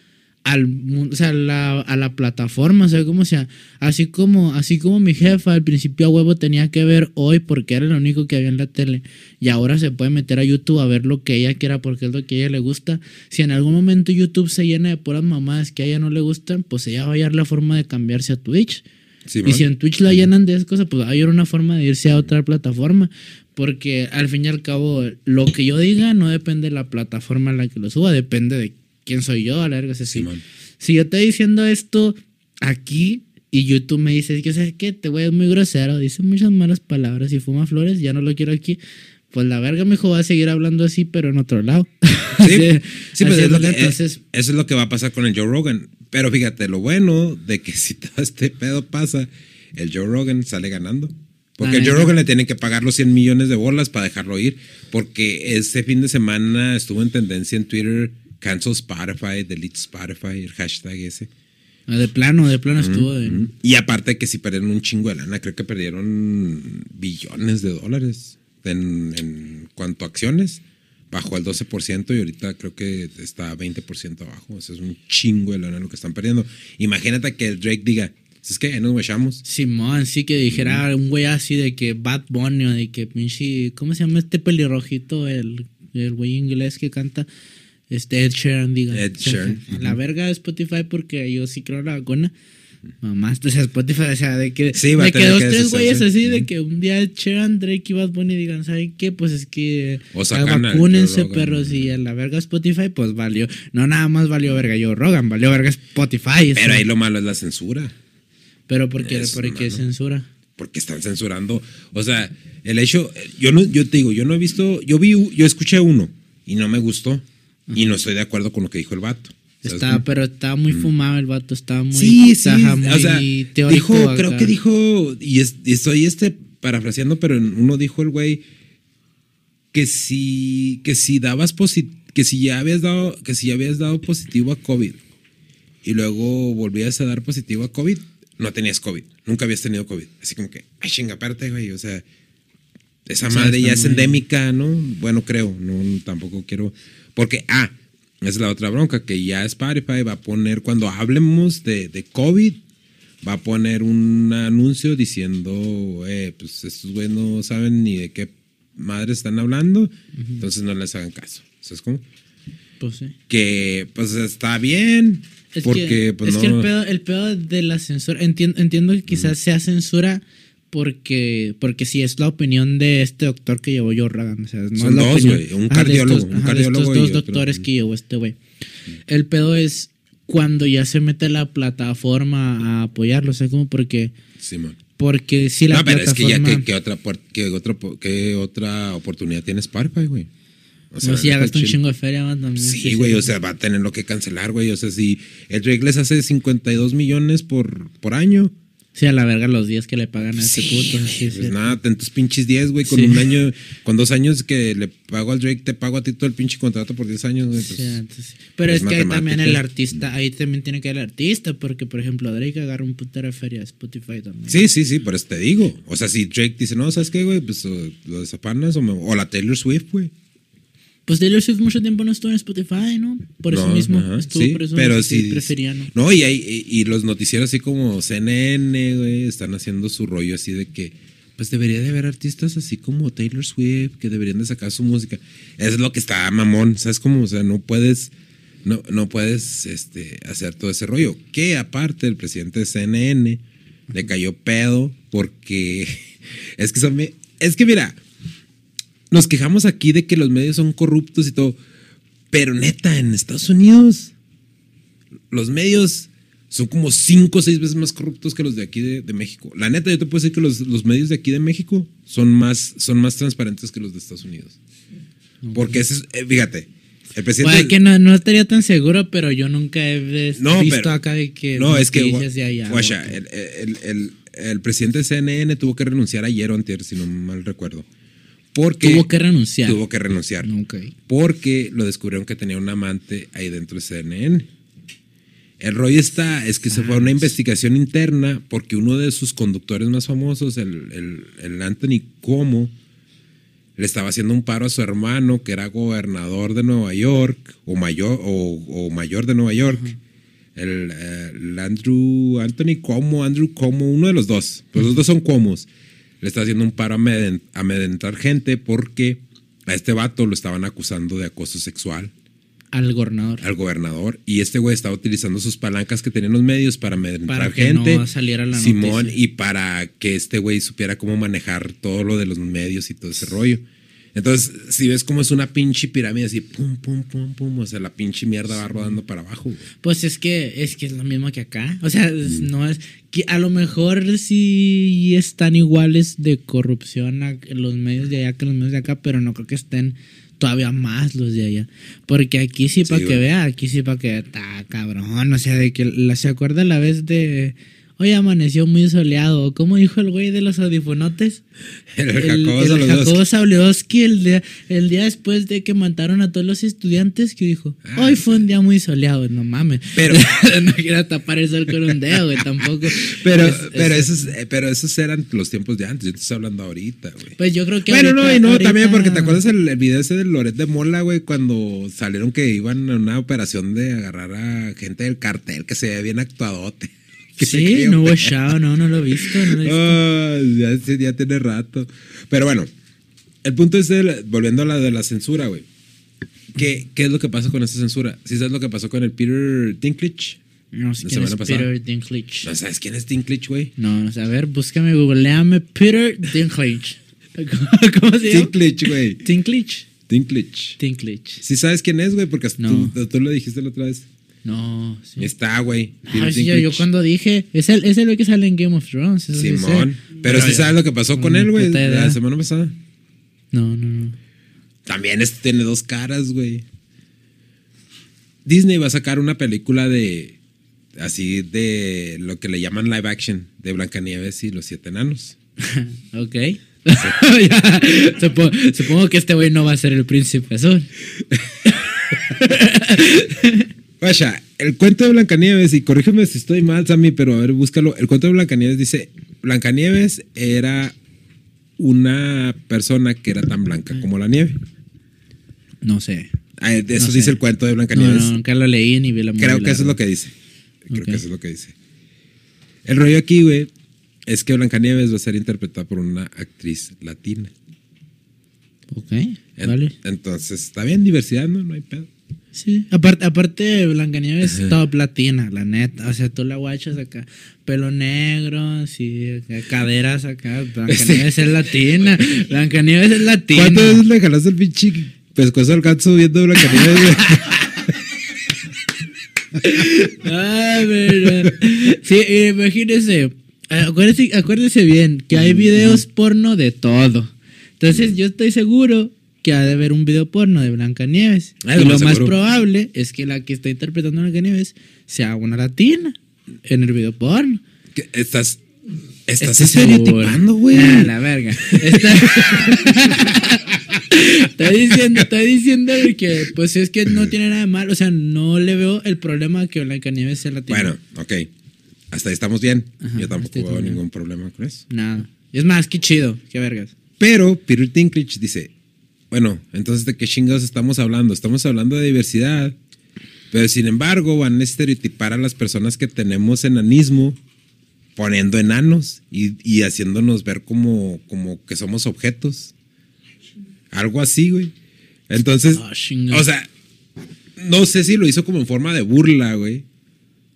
al mundo, o sea, a la, a la plataforma, o sea, como sea, así como, así como mi jefa al principio a huevo tenía que ver hoy porque era lo único que había en la tele y ahora se puede meter a YouTube a ver lo que ella quiera porque es lo que a ella le gusta. Si en algún momento YouTube se llena de puras mamadas que a ella no le gustan, pues ella va a hallar la forma de cambiarse a Twitch. Sí, Y si en Twitch la llenan de esas cosas, pues va a haber una forma de irse a otra plataforma. Porque al fin y al cabo, lo que yo diga no depende de la plataforma a la que lo suba, depende de ¿quién soy yo? A la verga, es así. Simón. Si yo estoy diciendo esto aquí y YouTube me dice que, ¿sabes qué? Te güey es muy grosero, dice muchas malas palabras y fuma flores, ya no lo quiero aquí. Pues la verga, mi hijo va a seguir hablando así, pero en otro lado. Sí, sí, pues Así es lo que- entonces, eh, eso es lo que va a pasar con el Joe Rogan. Pero fíjate, lo bueno de que si todo este pedo pasa, el Joe Rogan sale ganando. Porque el Joe. Rogan le tienen que pagar los 100 millones de bolas para dejarlo ir. Porque este fin de semana estuvo en tendencia en Twitter, cancel Spotify, delete Spotify, el hashtag ese. ah, de plano, de plano estuvo. de- Ujú. Y aparte que si perdieron un chingo de lana, creo que perdieron billones de dólares en, en cuanto a acciones. Bajó al 12% y ahorita creo que está 20% abajo. Eso es un chingo de lana lo que están perdiendo. Imagínate que el Drake diga, es que nos echamos. Simón, sí que dijera un güey así de que Bad Bunny o de que pinche. ¿Cómo se llama este pelirrojito? El, el güey inglés que canta. Este Ed Sheeran, diga. Ed Sheeran, La verga de Spotify porque yo sí creo la vacuna. Mamá, o sea, Spotify, o sea, de que, Sí, de que dos, que tres güeyes así, de que un día Ed Sheeran, Drake y Bad Bunny digan, ¿saben qué? Pues es que O vacúnense, perros, y a la verga Spotify, pues valió. No nada más valió verga Joe Rogan, valió verga Spotify. Pero ahí lo malo es la censura. Pero porque, Es porque malo. censura. Porque están censurando. O sea, el hecho, yo no, yo te digo, yo no he visto, yo vi, yo escuché uno y no me gustó. Y no estoy de acuerdo con lo que dijo el vato. ¿Sabes Estaba, cómo? pero estaba muy fumado el vato, estaba muy, Sí, sí. muy o sea, dijo, acá. creo que dijo, y, es- y estoy este parafraseando, pero uno dijo el güey que si, que si dabas posi- que si ya habías dado, que si ya habías dado positivo a COVID y luego volvías a dar positivo a COVID, no tenías COVID, nunca habías tenido COVID. Así como que, ay, chinga, espérate, güey, o sea, esa madre está ya es endémica, ¿no? Bueno, creo, no, tampoco quiero, porque, ah, esa es la otra bronca, que ya Spotify va a poner, cuando hablemos de, de COVID, va a poner un anuncio diciendo, eh, pues estos güeyes no saben ni de qué madre están hablando, entonces no les hagan caso. ¿Sabes cómo? Pues sí. Que pues está bien, Es porque que, pues es no... que el, pedo, el pedo de la censura, entiendo, entiendo que quizás sea censura porque, porque sí es la opinión de este doctor que llevó Joe Rogan. O sea, no Son es la dos, güey, un Ajá, de cardiólogo, estos- un ajá, de cardiólogo estos dos doctores que llevó este güey. El pedo es cuando ya se mete la plataforma a apoyarlo. O sea, como porque, Simón. porque si la no, pero es que ya, plataforma... ¿qué, qué otra, qué otra, qué otra oportunidad tiene Spotify, güey? O no, si ya gasta un chingo de feria, man, también. Sí, güey, o sea, va a tener lo que cancelar, güey. O sea, si el Drake les hace 52 millones por, por año, Sí, a la verga los días que le pagan a Sí, puto. sí, pues sí. nada, ten tus pinches 10, güey, con Sí. un año, con dos años que le pago al Drake, te pago a ti todo el pinche contrato por 10 años, güey. pues, Sí, entonces- pero es es, que ahí también el artista, ahí también tiene que ir el artista, porque por ejemplo Drake agarra un putero de feria de Spotify también. sí, sí, sí, por eso te digo. O sea, si Drake dice, no, ¿sabes qué, güey? Pues o, lo desapanas o, me- o la Taylor Swift, güey. Pues Taylor Swift mucho tiempo no estuvo en Spotify, ¿no? Por eso No, mismo ajá, estuvo, sí, por eso pero sí sí, prefería, ¿no? No, y, hay, y, los noticieros así como CNN, güey, están haciendo su rollo así de que, pues debería de haber artistas así como Taylor Swift que deberían de sacar su música. Es lo que está mamón, ¿sabes cómo? O sea, no puedes, no, no puedes este, hacer todo ese rollo. Que aparte el presidente de CNN le cayó pedo porque es que son, es que mira, nos quejamos aquí de que los medios son corruptos y todo, pero neta, en Estados Unidos los medios son como cinco o seis veces más corruptos que los de aquí de, de México. La neta, yo te puedo decir que los, los medios de aquí de México son más, son más transparentes que los de Estados Unidos. Porque ese es, eh, fíjate, el presidente... Puede que no, no estaría tan seguro, pero yo nunca he No, visto pero- acá de que no, es que allá, el, el- el- el presidente de CNN tuvo que renunciar ayer o antier, si no mal recuerdo. Porque tuvo que renunciar. tuvo que renunciar. Ok. Porque lo descubrieron que tenía un amante ahí dentro de CNN. El rollo está, es que se fue a una investigación interna porque uno de sus conductores más famosos, el, el- el Anthony Cuomo, le estaba haciendo un paro a su hermano, que era gobernador de Nueva York, o mayor, o, o mayor de Nueva York. El, eh, el Andrew, Anthony Cuomo, Andrew Cuomo, uno de los dos. Pues los dos son Cuomos. Le está haciendo un paro a amedren- amedrentar gente porque a este vato lo estaban acusando de acoso sexual Al gobernador. al gobernador y este güey estaba utilizando sus palancas que tenían los medios para amedrentar Para que gente. no saliera la Simón noticia. y para que este güey supiera cómo manejar todo lo de los medios y todo ese rollo. Entonces, si ves cómo es una pinche pirámide así, pum, pum, pum, pum, o sea, la pinche mierda va rodando para abajo. güey. Pues es que es que es lo mismo que acá. O sea, es- no es que a lo mejor sí están iguales de corrupción a- los medios de allá que los medios de acá, pero no creo que estén todavía más los de allá. Porque aquí sí, Sí, para que vea, aquí sí para que está cabrón. O sea, de que la, se acuerda la vez de hoy amaneció muy soleado. ¿Cómo dijo el güey de los audifonotes? El, El, Jacobo el. Jacobo Zabludowski, el día, el día después de que mataron a todos los estudiantes, que dijo, Ah, hoy fue un día muy soleado, no mames. Pero- no quiero tapar el sol con un dedo, güey, tampoco. Pero, Es- pero, es- esos, eh, pero esos eran los tiempos de antes. Yo te estoy hablando ahorita, güey. Pues yo creo que Bueno, no, y no, ahorita- también porque te acuerdas el, el video ese de Loret de Mola, güey, cuando salieron que iban a una operación de agarrar a gente del cartel que se veía bien actuadote. Que Sí, no hubo show, no, no lo he visto, no lo he visto. Ah, ya, ya tiene rato. Pero bueno, el punto es, de volviendo a la de la censura, güey. ¿Qué, ¿Qué es lo que pasa con esa censura? ¿Sí sabes lo que pasó con el Peter Dinklage? No sé quién es pasada. Peter Dinklage. ¿No sabes quién es Dinklage, güey? No, no sé, a ver, búscame, googleame Peter Dinklage. ¿Cómo se llama? Dinklage, güey. Dinklage. Dinklage. Dinklage. ¿Sí sabes quién es, güey? Porque No. tú, tú lo dijiste la otra vez. No, sí. Está, güey. Ah, sí, yo, cuando dije, es el, es el güey que sale en Game of Thrones. eso sí. Simón. Pero, sí yo- sabes lo que pasó con ni él, güey, la semana pasada. No, no, no. También este tiene dos caras, güey. Disney va a sacar una película de. Así de lo que le llaman live action de Blancanieves y los siete enanos. ok. Ya, supo- supongo que este güey no va a ser el príncipe azul. Vaya, el cuento de Blancanieves, y corrígeme si estoy mal, Sammy, pero a ver, búscalo. El cuento de Blancanieves dice: Blancanieves era una persona que era tan blanca como la nieve. No sé. Ah, Eso No dice sé. el cuento de Blancanieves. no, nunca lo leí ni vi la Creo que eso es lo que dice. Creo que eso es lo que dice. El rollo aquí, güey, es que Blancanieves va a ser interpretada por una actriz latina. Ok, En- vale. Entonces, está bien, diversidad, ¿no? No hay pedo. Sí. Aparte, aparte Blancanieves es top latina, la neta. O sea, tú la guachas acá. Pelo negro, sí, acá, caderas acá. Blancanieves es latina. Blancanieves es latina. ¿Cuántas veces le jalaste el pinche pescuezo al gato viendo Blancanieves? Sí, imagínese. Acuérdese, acuérdese bien que hay videos porno de todo. Entonces, yo estoy seguro que ha de haber un video porno de Blancanieves. Ah, y lo más seguro. probable es que la que está interpretando a Blancanieves sea una latina en el video porno. ¿Qué? Estás. Estás estereotipando, güey. Ah, la verga. Está- estoy diciendo, estoy diciendo que, pues es que no tiene nada de malo. O sea, no le veo el problema que Blancanieves sea latina. Bueno, ok. Hasta ahí estamos bien. Ajá, Yo tampoco veo ningún problema con eso. Nada. Es más, qué chido, qué vergas. Pero Peter Dinklage dice, bueno, entonces ¿de qué chingados estamos hablando? Estamos hablando de diversidad, pero sin embargo van a estereotipar a las personas que tenemos enanismo poniendo enanos y, y haciéndonos ver como, como que somos objetos. Algo así, güey. Entonces, Ah, o sea, no sé si lo hizo como en forma de burla, güey.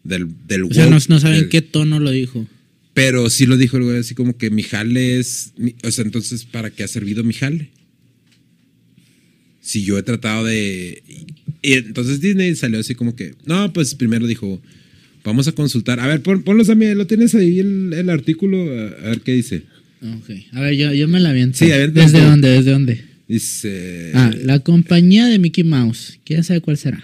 Del, del O sea, no, saben del- qué tono lo dijo. pero sí lo dijo el güey así como que mi jale es... mi- o sea, entonces, ¿para qué ha servido mi jale? Si yo he tratado de... Y, entonces Disney salió así como que... No, pues primero dijo, vamos a consultar. A ver, pon, ponlos a mí, ¿lo tienes ahí el, el artículo? A, a ver qué dice. Ok. A ver, yo, yo me la aviento. Sí, aviéntalo ¿Desde dónde? ¿Desde dónde? Dice... Ah, la compañía de Mickey Mouse, quién sabe cuál será,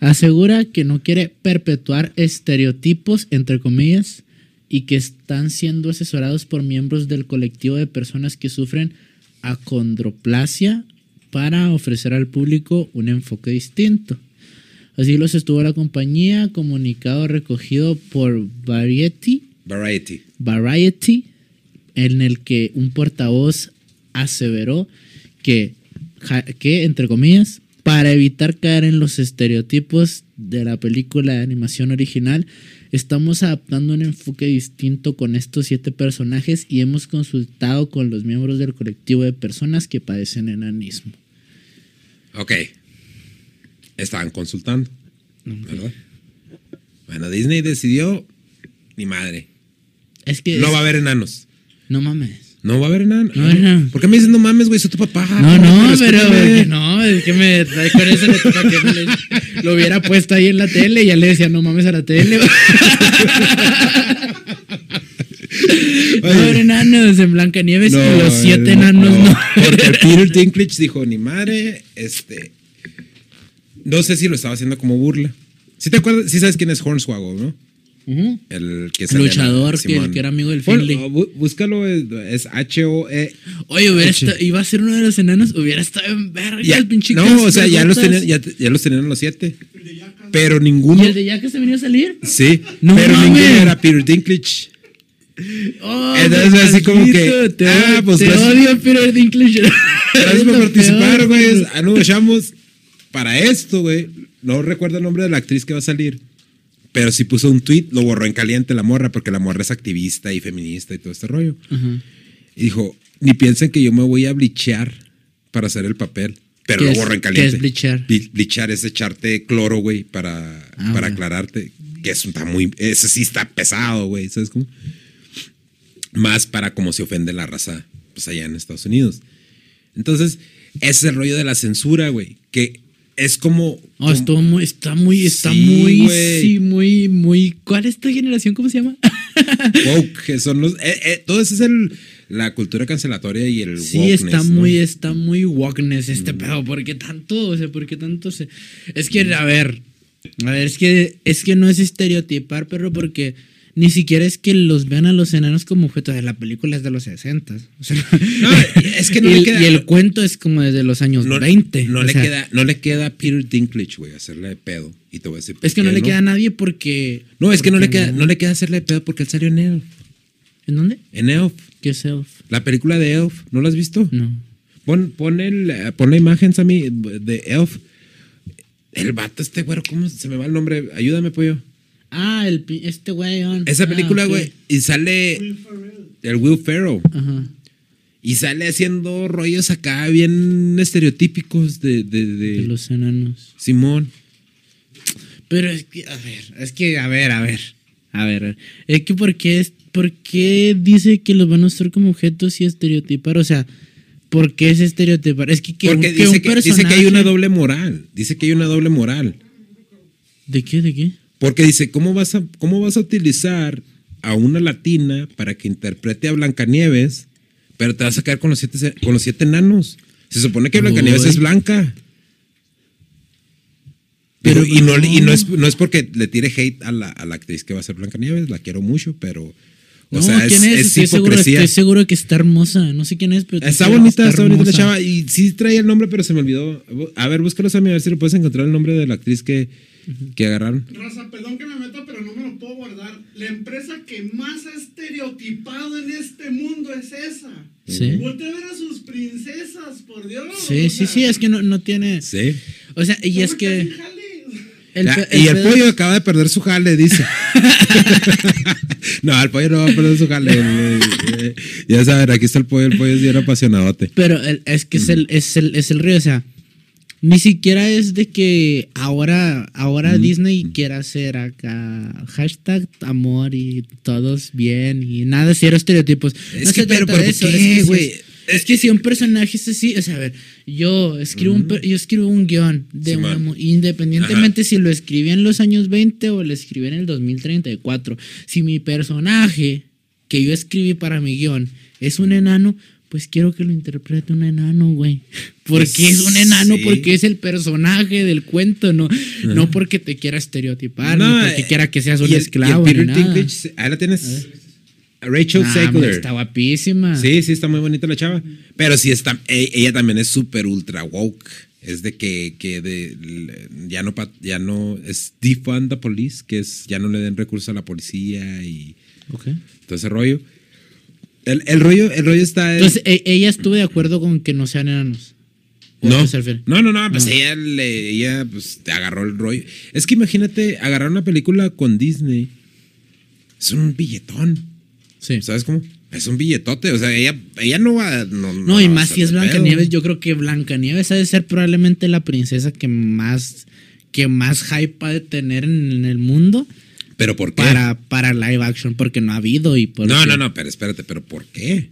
asegura que no quiere perpetuar estereotipos, entre comillas, y que están siendo asesorados por miembros del colectivo de personas que sufren acondroplasia para ofrecer al público un enfoque distinto. Así lo sostuvo la compañía, comunicado recogido por Variety, Variety. Variety, en el que un portavoz aseveró que, que, entre comillas, para evitar caer en los estereotipos de la película de animación original, estamos adaptando un enfoque distinto con estos siete personajes y hemos consultado con los miembros del colectivo de personas que padecen enanismo. Ok. Estaban consultando. ¿verdad? Bueno, Disney decidió... Ni madre. Es que... No es- va a haber enanos. no mames. No va a haber enano. No, no. ¿Por qué me dices no mames, güey? Soy tu papá. No, no, pero que no, es que me trae con eso de para que le- lo hubiera puesto ahí en la tele y ya le decía, no mames a la tele. No haber enanos en Blancanieves y los siete enanos no. Porque el Peter Dinklage dijo, ni madre, este. No sé si lo estaba haciendo como burla. ¿Sí te acuerdas? Sí sabes quién es Hornswoggle, ¿no? El que El en- luchador que, Simón. que era amigo del Finley. bú- búscalo, es, H-O-E. Oye, hubiera iba a ser uno de los enanos, hubiera estado en verga Ya- el pinche no, o sea, ya los, tenían, ya, ya los tenían los siete. Pero ninguno. ¿Y el de ya que se venía a salir? Sí, No pero mames. ninguno era Peter Dinklage. Oh, Entonces, así como que, Te, ah, pues, te gracias- odio, Peter Dinklage. Gracias Eres por lo participar, güey. Ah, no, echamos para esto, güey. No recuerdo el nombre de la actriz que va a salir. Pero sí puso un tweet, lo borró en caliente la morra, porque la morra es activista y feminista y todo este rollo. Ajá. Y dijo, ni piensen que yo me voy a blichear para hacer el papel. Pero ¿Qué lo es- borro en qué caliente. es blichear? Bli- Blichear es echarte cloro, güey, para, Ah, para bueno. aclararte. Que eso está muy. Ese sí está pesado, güey. ¿Sabes cómo? Más para cómo se ofende la raza, pues allá en Estados Unidos. Entonces, ese es el rollo de la censura, güey. Que es como. Oh, como- muy, está muy, está Sí, muy, sí, muy, muy. ¿Cuál es esta generación? ¿Cómo se llama? woke, que son los. eh, eh, todo eso es el, la cultura cancelatoria y el Sí, wokeness, está ¿no? muy, está muy wokeness este pedo. ¿Por qué tanto? O sea, ¿por qué tanto se.? Es que, a ver. A ver, es que, es que no es estereotipar, pero porque ni siquiera es que los vean a los enanos como objetos. La película es de los 60. O sea, No, es que no y, le el- queda- y el cuento es como desde los años No, 20. no le sea, queda, no le queda a Peter Dinklage, güey, hacerle de pedo. Y te voy a decir. Es que no le queda a nadie porque. No, es que no le queda, no le queda hacerle de pedo porque él salió en Elf. ¿En dónde? En Elf. ¿Qué es Elf? La película de Elf, ¿no la has visto? No. Pon, pon, el, eh, pon la imagen, Sammy, de Elf. El vato, este güero, ¿cómo se me va el nombre? Ayúdame, pollo. Ah, el, pi- este güey. Esa Ah, película, ok. güey. Y sale el Will Ferrell. Ajá. Y sale haciendo rollos acá bien estereotípicos de, de, de De los enanos. Simón. Pero es que, a ver, es que, a ver, a ver. A ver, es que ¿por qué, es, ¿por qué dice que los van a usar como objetos y estereotipar? O sea, ¿por qué es estereotipar? Es que, que, Porque un, que dice, un que, dice que hay personaje- una doble moral. Dice que hay una doble moral. ¿De qué? ¿De qué? Porque dice, ¿cómo vas a, cómo vas a utilizar a una latina para que interprete a Blancanieves, pero te vas a quedar con los siete, con los siete enanos? Se supone que Blancanieves Uy. es blanca. Pero, Pero y no, no. y no es, no es porque le tire hate a la, a la actriz que va a ser Blancanieves, la quiero mucho, pero. O no, sea, ¿quién es, es? es estoy, seguro, estoy seguro que está hermosa. No sé quién es, pero. Está bonita, está bonita la chava. Y sí traía el nombre, pero se me olvidó. A ver, búscalo a mí, a ver si lo puedes encontrar el nombre de la actriz que, que agarraron. Raza, perdón que me meta, pero no me lo puedo guardar. La empresa que más ha estereotipado en este mundo es esa. Sí. Voltea a ver a sus princesas, por Dios. Sí, o sí, sea, sí, es que no, no tiene. Sí. O sea, y es que. El, Ya, y el pollo acaba de perder su jale, dice. no, el pollo no va a perder su jale. eh, ya saben, aquí está el pollo. El pollo es bien apasionadote. Pero el- es que es el, es el, es el río, o sea, ni siquiera es de que ahora, ahora Disney quiera hacer acá hashtag amor y todos bien y nada, cero estereotipos. Es no que, se pero, trata pero de ¿por eso, es que es- Es que si un personaje es así, o sea, a ver, yo escribo, un, yo escribo un guion de una mu- independientemente si lo escribí en los años 20 o lo escribí en el 2034. Si mi personaje que yo escribí para mi guion es un enano, pues quiero que lo interprete un enano, güey. Porque es un enano, Sí. porque es el personaje del cuento, no, no porque te quiera estereotipar, No, ni porque eh, quiera que seas un y el- y el esclavo. Peter ni nada. Dinklage, ahí la tienes. Rachel Nah, Zegler. está guapísima. Sí, sí, está muy bonita la chava. Pero sí está, e- ella también es súper ultra woke. Es de que, que de, ya no ya no es defund the police, que es ya no le den recursos a la policía y Ok. todo ese rollo. El, el rollo, el rollo está en- Entonces, e- ella estuvo de acuerdo con que no sean enanos. ¿O a no, no, no, no, pues Ah. ella le, ella pues te agarró el rollo. Es que imagínate agarrar una película con Disney. Es un billetón. Sí. ¿Sabes cómo? Es un billetote. O sea, ella, ella no va. No, No, y más si es Blancanieves, yo creo que Blancanieves ha de ser probablemente la princesa que más que más hype ha de tener en, en el mundo ¿Pero por qué? para, para live action, porque no ha habido y por No, no, no, pero espérate, ¿pero por qué?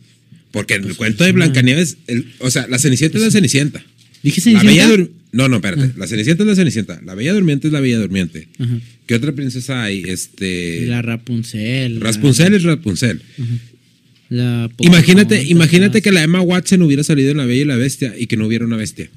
Porque en el cuento de Blancanieves, el- o sea, la Cenicienta es la Cenicienta. ¿Dije La Bella Cenicienta? No, no, espérate. La Cenicienta es la Cenicienta. La Bella Durmiente es la Bella Durmiente. Ajá. ¿Qué otra princesa hay? Este. La Rapunzel. la- Rapunzel es Rapunzel. La Imagínate, imagínate que la Emma Watson hubiera salido en La Bella y la Bestia y que no hubiera una bestia.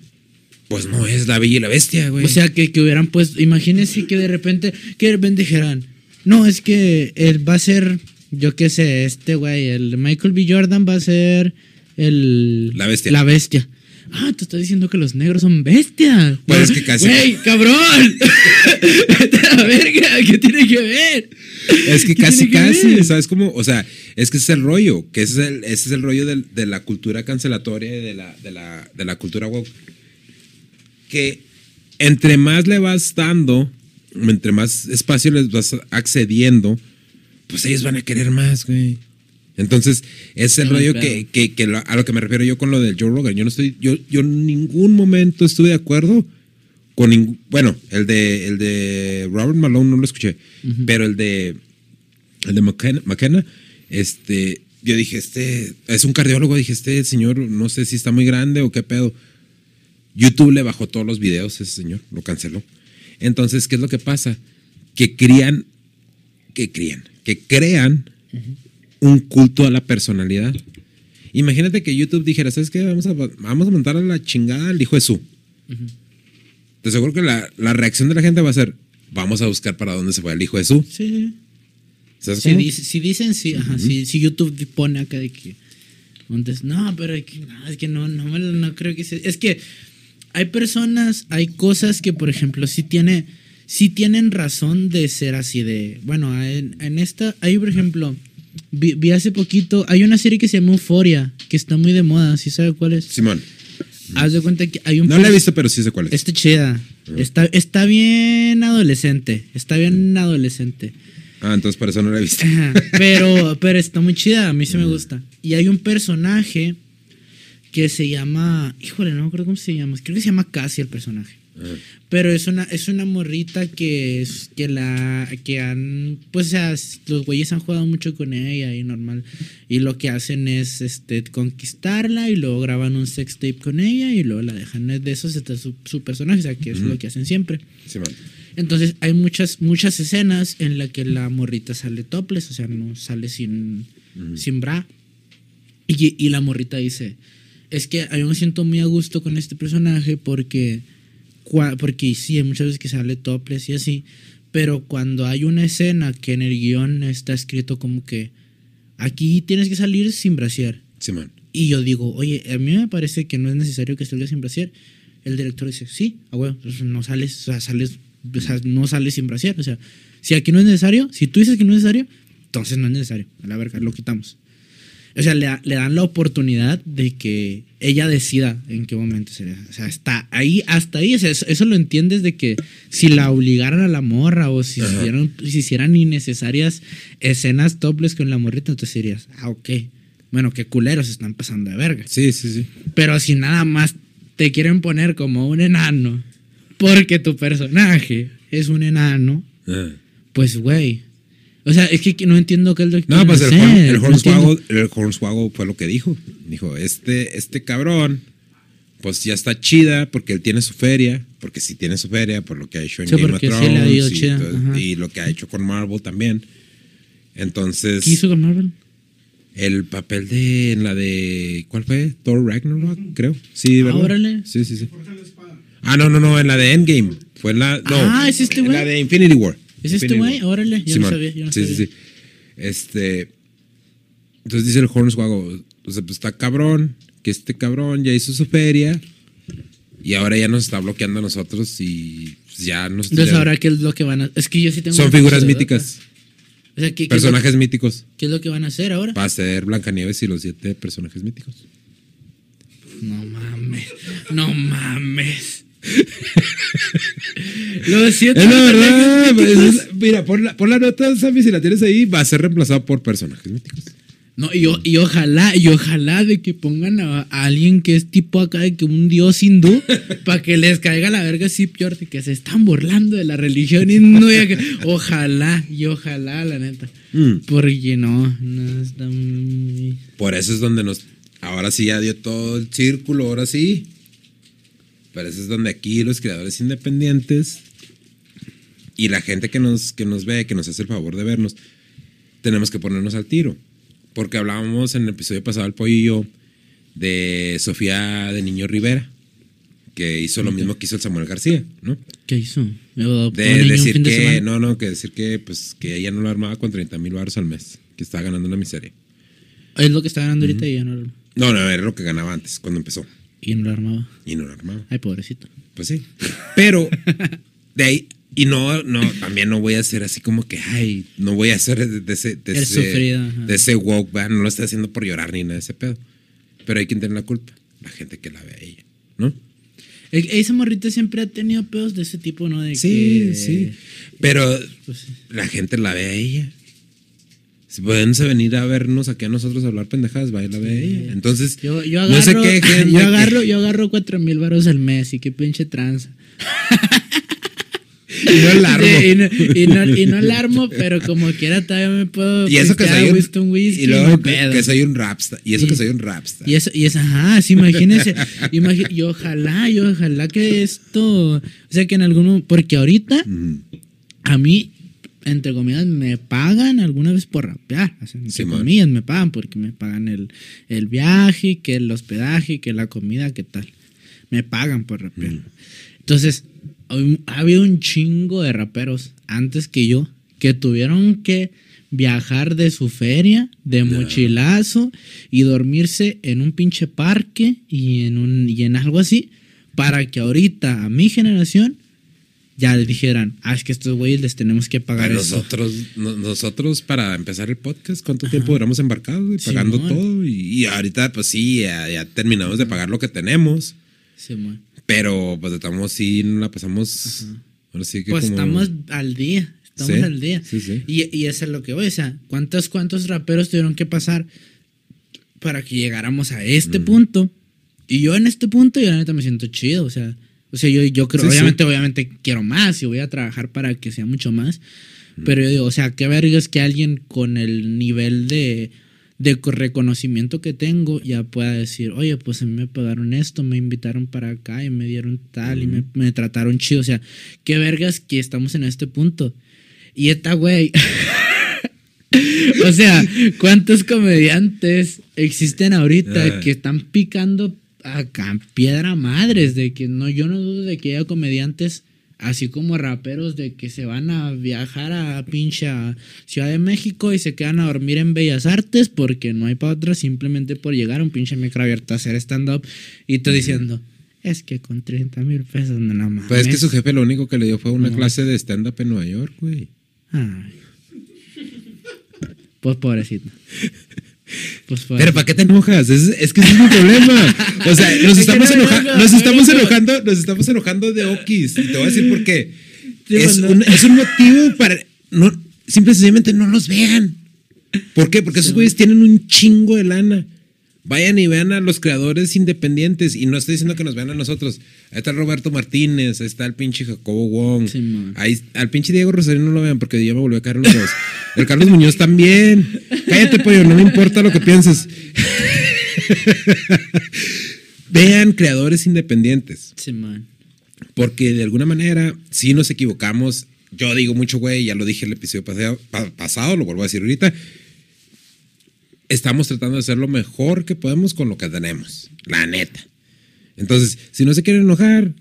Pues no es La Bella y la Bestia, güey. O sea, que, que hubieran puesto. Imagínense que de repente. Que de repente dijeran. No, es que él va a ser. Yo qué sé, este güey. El Michael B. Jordan va a ser. El. La bestia. La bestia. Ah, tú estás diciendo que los negros son bestias. Pues es que casi- Güey, cabrón. Vete a la verga. ¿Qué tiene que ver? Es que ¿Qué casi, que casi? ¿sabes cómo? O sea, es que ese es el rollo, que ese es el, ese es el rollo de la cultura cancelatoria y de la, de, la, de la cultura woke. Que entre más le vas dando, entre más espacio les vas accediendo, pues ellos van a querer más, güey. Entonces, es el rollo claro. que, que- que lo- a lo que me refiero yo con lo del Joe Rogan. Yo no estoy, yo, yo en ningún momento estuve de acuerdo con ningún, bueno, el de, el de Robert Malone no lo escuché, pero el de, el de McKenna, McKenna, este, yo dije, este, es un cardiólogo, dije, este señor, no sé si está muy grande o qué pedo. YouTube le bajó todos los videos, ese señor, lo canceló. Entonces, ¿qué es lo que pasa? Que crían, que crían, que crean un culto a la personalidad. Imagínate que YouTube dijera, ¿sabes qué? Vamos a, vamos a montar a la chingada al hijo de su. Te aseguro que la, la reacción de la gente va a ser, vamos a buscar para dónde se fue el hijo de su. Sí. ¿Sabes Si, dice- si dicen sí, ajá, si, si YouTube pone acá de que. Antes, no, pero es que no, es que no, no, no creo que sea. Es que hay personas, hay cosas que, por ejemplo, sí tiene, sí tienen razón de ser así de. Bueno, en, en esta, hay, por ejemplo, vi, vi hace poquito, hay una serie que se llama Euforia, que está muy de moda, ¿sí sabe cuál es? Simón. Haz de cuenta que hay un. No la he visto, pero sí sé cuál es. Está chida. Está, está bien adolescente. Está bien adolescente. Ah, entonces por eso no la he visto. Pero, pero está muy chida, a mí sí me gusta. Y hay un personaje que se llama, híjole, no me acuerdo cómo se llama, creo que se llama Cassie el personaje. Pero es una, es una morrita que, es- que la, que han, pues o sea, los güeyes han jugado mucho con ella y normal. Y lo que hacen es, este, conquistarla y luego graban un sex tape con ella y luego la dejan. De eso se trata su, su personaje, o sea, que es lo que hacen siempre. Simón. Entonces hay muchas, muchas escenas en las que la morrita sale topless, o sea, no sale sin, sin bra. Y, y la morrita dice, es que yo me siento muy a gusto con este personaje porque, porque sí, hay muchas veces que sale topless y así, pero cuando hay una escena que en el guion está escrito como que aquí tienes que salir sin brasier. Simón. Y yo digo, oye, a mí me parece que no es necesario que salgas sin brasier. El director dice, sí, ah, bueno, no sales, o sea, sales, o sea, no sales sin brasier. O sea, si aquí no es necesario, si tú dices que no es necesario, entonces no es necesario. A la verga, lo quitamos. O sea, le, le dan la oportunidad de que ella decida en qué momento sería. O sea, está ahí, hasta ahí. o sea, eso, eso lo entiendes de que si la obligaran a la morra o si, Ajá. hicieran, si hicieran innecesarias escenas topless con la morrita, entonces dirías, ah, ok. Bueno, qué culeros están pasando de verga. Sí, sí, sí. Pero si nada más te quieren poner como un enano porque tu personaje es un enano, pues güey. O sea, es que no entiendo qué es lo que No, pues el, hacer, el Hornswoggle, el Hornswoggle fue lo que dijo. Dijo, este, este cabrón, pues ya está chida porque él tiene su feria, porque sí tiene su feria por lo que ha hecho en Sí, Game of sí Thrones ido y, chida, todo- y lo que ha hecho con Marvel también. Entonces, ¿Qué hizo con Marvel? el papel de en la de ¿cuál fue? Thor Ragnarok, creo. Sí, ¿verdad? Ah, órale. Sí, sí, sí. Ah, no, no, no, en la de Endgame. Fue en la no, Ah, ¿es este en güey? la de Infinity War. ¿Es este güey? Órale, yo no Simón. sabía, yo no sí, sabía. sí, sí. Este. Entonces dice el Hornswoggle, o sea, pues está cabrón, que este cabrón ya hizo su feria y ahora ya nos está bloqueando a nosotros y pues, ya nos. Entonces ya- ahora qué es lo que van a Es que yo sí tengo son figuras míticas. O sea, ¿qué, personajes míticos. ¿qué es lo que van a hacer ahora? Va a ser Blancanieves y los siete personajes míticos. No mames. No mames. Lo siento. Es la verdad. pues, es- mira, pon la, pon la nota, Sammy, si la tienes ahí, va a ser reemplazado por personajes míticos. No, y, o- y ojalá, y ojalá de que pongan a, a alguien que es tipo acá de que un dios hindú para que les caiga la verga así peor de que se están burlando de la religión hindú. Ojalá, y ojalá, la neta. Mm. Porque no, no está muy. Por eso es donde nos ahora sí ya dio todo el círculo, ahora sí. Pero eso es donde aquí los creadores independientes y la gente que nos, que nos ve, que nos hace el favor de vernos, tenemos que ponernos al tiro. Porque hablábamos en el episodio pasado, el pollo y yo, de Sofía de Niño Rivera, que hizo lo mismo que hizo el Samuel García, ¿no? ¿Qué hizo? ¿Me adoptó De decir de que, no, no, que decir que, pues, que ella no lo armaba con 30 mil baros al mes, que estaba ganando una miseria. Es lo que está ganando ahorita y ya no, lo- No, no, era lo que ganaba antes, cuando empezó. Y no lo armaba. Y no lo armaba. Ay, pobrecito. Pues sí. Pero de ahí, y no, no, también no voy a hacer así como que, ay, no voy a hacer de, ese, de El ese, sufrido, de ese woke, ¿verdad? no lo estoy haciendo por llorar ni nada de ese pedo. Pero hay quien tiene la culpa, la gente que la ve a ella, ¿no? E- Esa morrita siempre ha tenido pedos de ese tipo, ¿no? De Sí, que- sí. Pero Pues, la gente la ve a ella. Si pueden venir a vernos aquí a nosotros a hablar pendejadas, va y la ve a ella. Entonces, yo, yo no agarro, se quejen. yo agarro, que- yo agarro cuatro mil baros al mes y qué pinche tranza. Y no la armo. Sí, y, no, y, no, y no pero como quiera todavía me puedo Y eso que soy un, Whisky, y luego no que, pedo. que soy un rapstar. Y eso Y- que soy un rapstar. Y eso, y eso, ajá, sí, imagínense. imagi- y ojalá, y ojalá que esto, o sea, que en alguno, porque ahorita a mí, entre comillas, me pagan alguna vez por rapear. O sea, entre comillas, me pagan porque me pagan el, el viaje, que el hospedaje, que la comida, que tal. Me pagan por rapear. Mm. Entonces, hay- ha habido un chingo de raperos antes que yo que tuvieron que viajar de su feria, de mochilazo y dormirse en un pinche parque y en, un, y en algo así para que ahorita a mi generación ya le dijeran, ah, es que estos güeyes les tenemos que pagar eso. nosotros, no- nosotros para empezar el podcast, ¿cuánto tiempo duramos embarcados? güey? Pagando todo. Y, y ahorita, pues sí, ya, ya terminamos de pagar lo que tenemos. Simón. Pero pues estamos sí, la pasamos. Ahora sí que Pues como- estamos al día. Estamos Sí, al día. sí, sí. Y, y eso es lo que voy. O sea, ¿cuántos, cuántos raperos tuvieron que pasar para que llegáramos a este punto? Y yo en este punto, yo la neta me siento chido. O sea, o sea yo, yo creo, Sí, sí. obviamente, obviamente quiero más y voy a trabajar para que sea mucho más. Mm. Pero yo digo, o sea, qué vergas que alguien con el nivel de, de co- reconocimiento que tengo ya pueda decir, oye, pues a mí me pagaron esto, me invitaron para acá y me dieron tal y me, me trataron chido. O sea, qué vergas que estamos en este punto. Y esta güey. o sea, ¿cuántos comediantes existen ahorita Ah. que están picando acá piedra madres? De que no, yo no dudo de que haya comediantes así como raperos de que se van a viajar a pinche a Ciudad de México y se quedan a dormir en Bellas Artes porque no hay para otra simplemente por llegar a un pinche micro abierto a hacer stand-up y tú diciendo, es que con 30 mil pesos no nada más. Pues es que su jefe lo único que le dio fue una No. clase de stand-up en Nueva York, güey. Ay. Pues pobrecito. Pues Pero pobrecito. ¿para qué te enojas? Es, es que ese es mi problema. O sea, nos estamos, enoja- nos no estamos enojando, nos estamos enojando de Okis. Y te voy a decir por qué. Es, un, es un motivo para. No, simple y sencillamente no los vean. ¿Por qué? Porque esos güeyes tienen un chingo de lana. Vayan y vean a los creadores independientes. Y no estoy diciendo que nos vean a nosotros. Ahí está Roberto Martínez, ahí está el pinche Jacobo Wong. Sí, ahí, al pinche Diego Rosario no lo vean porque ya me volvió a caer los dos. El Carlos Muñoz también. Cállate, pollo, no me importa lo que pienses. Vean creadores independientes. Sí, man. Porque de alguna manera, si nos equivocamos, yo digo mucho, güey, ya lo dije en el episodio pasado, pa- pasado, lo vuelvo a decir ahorita. Estamos tratando de hacer lo mejor que podemos con lo que tenemos, la neta. Entonces, si no se quieren enojar,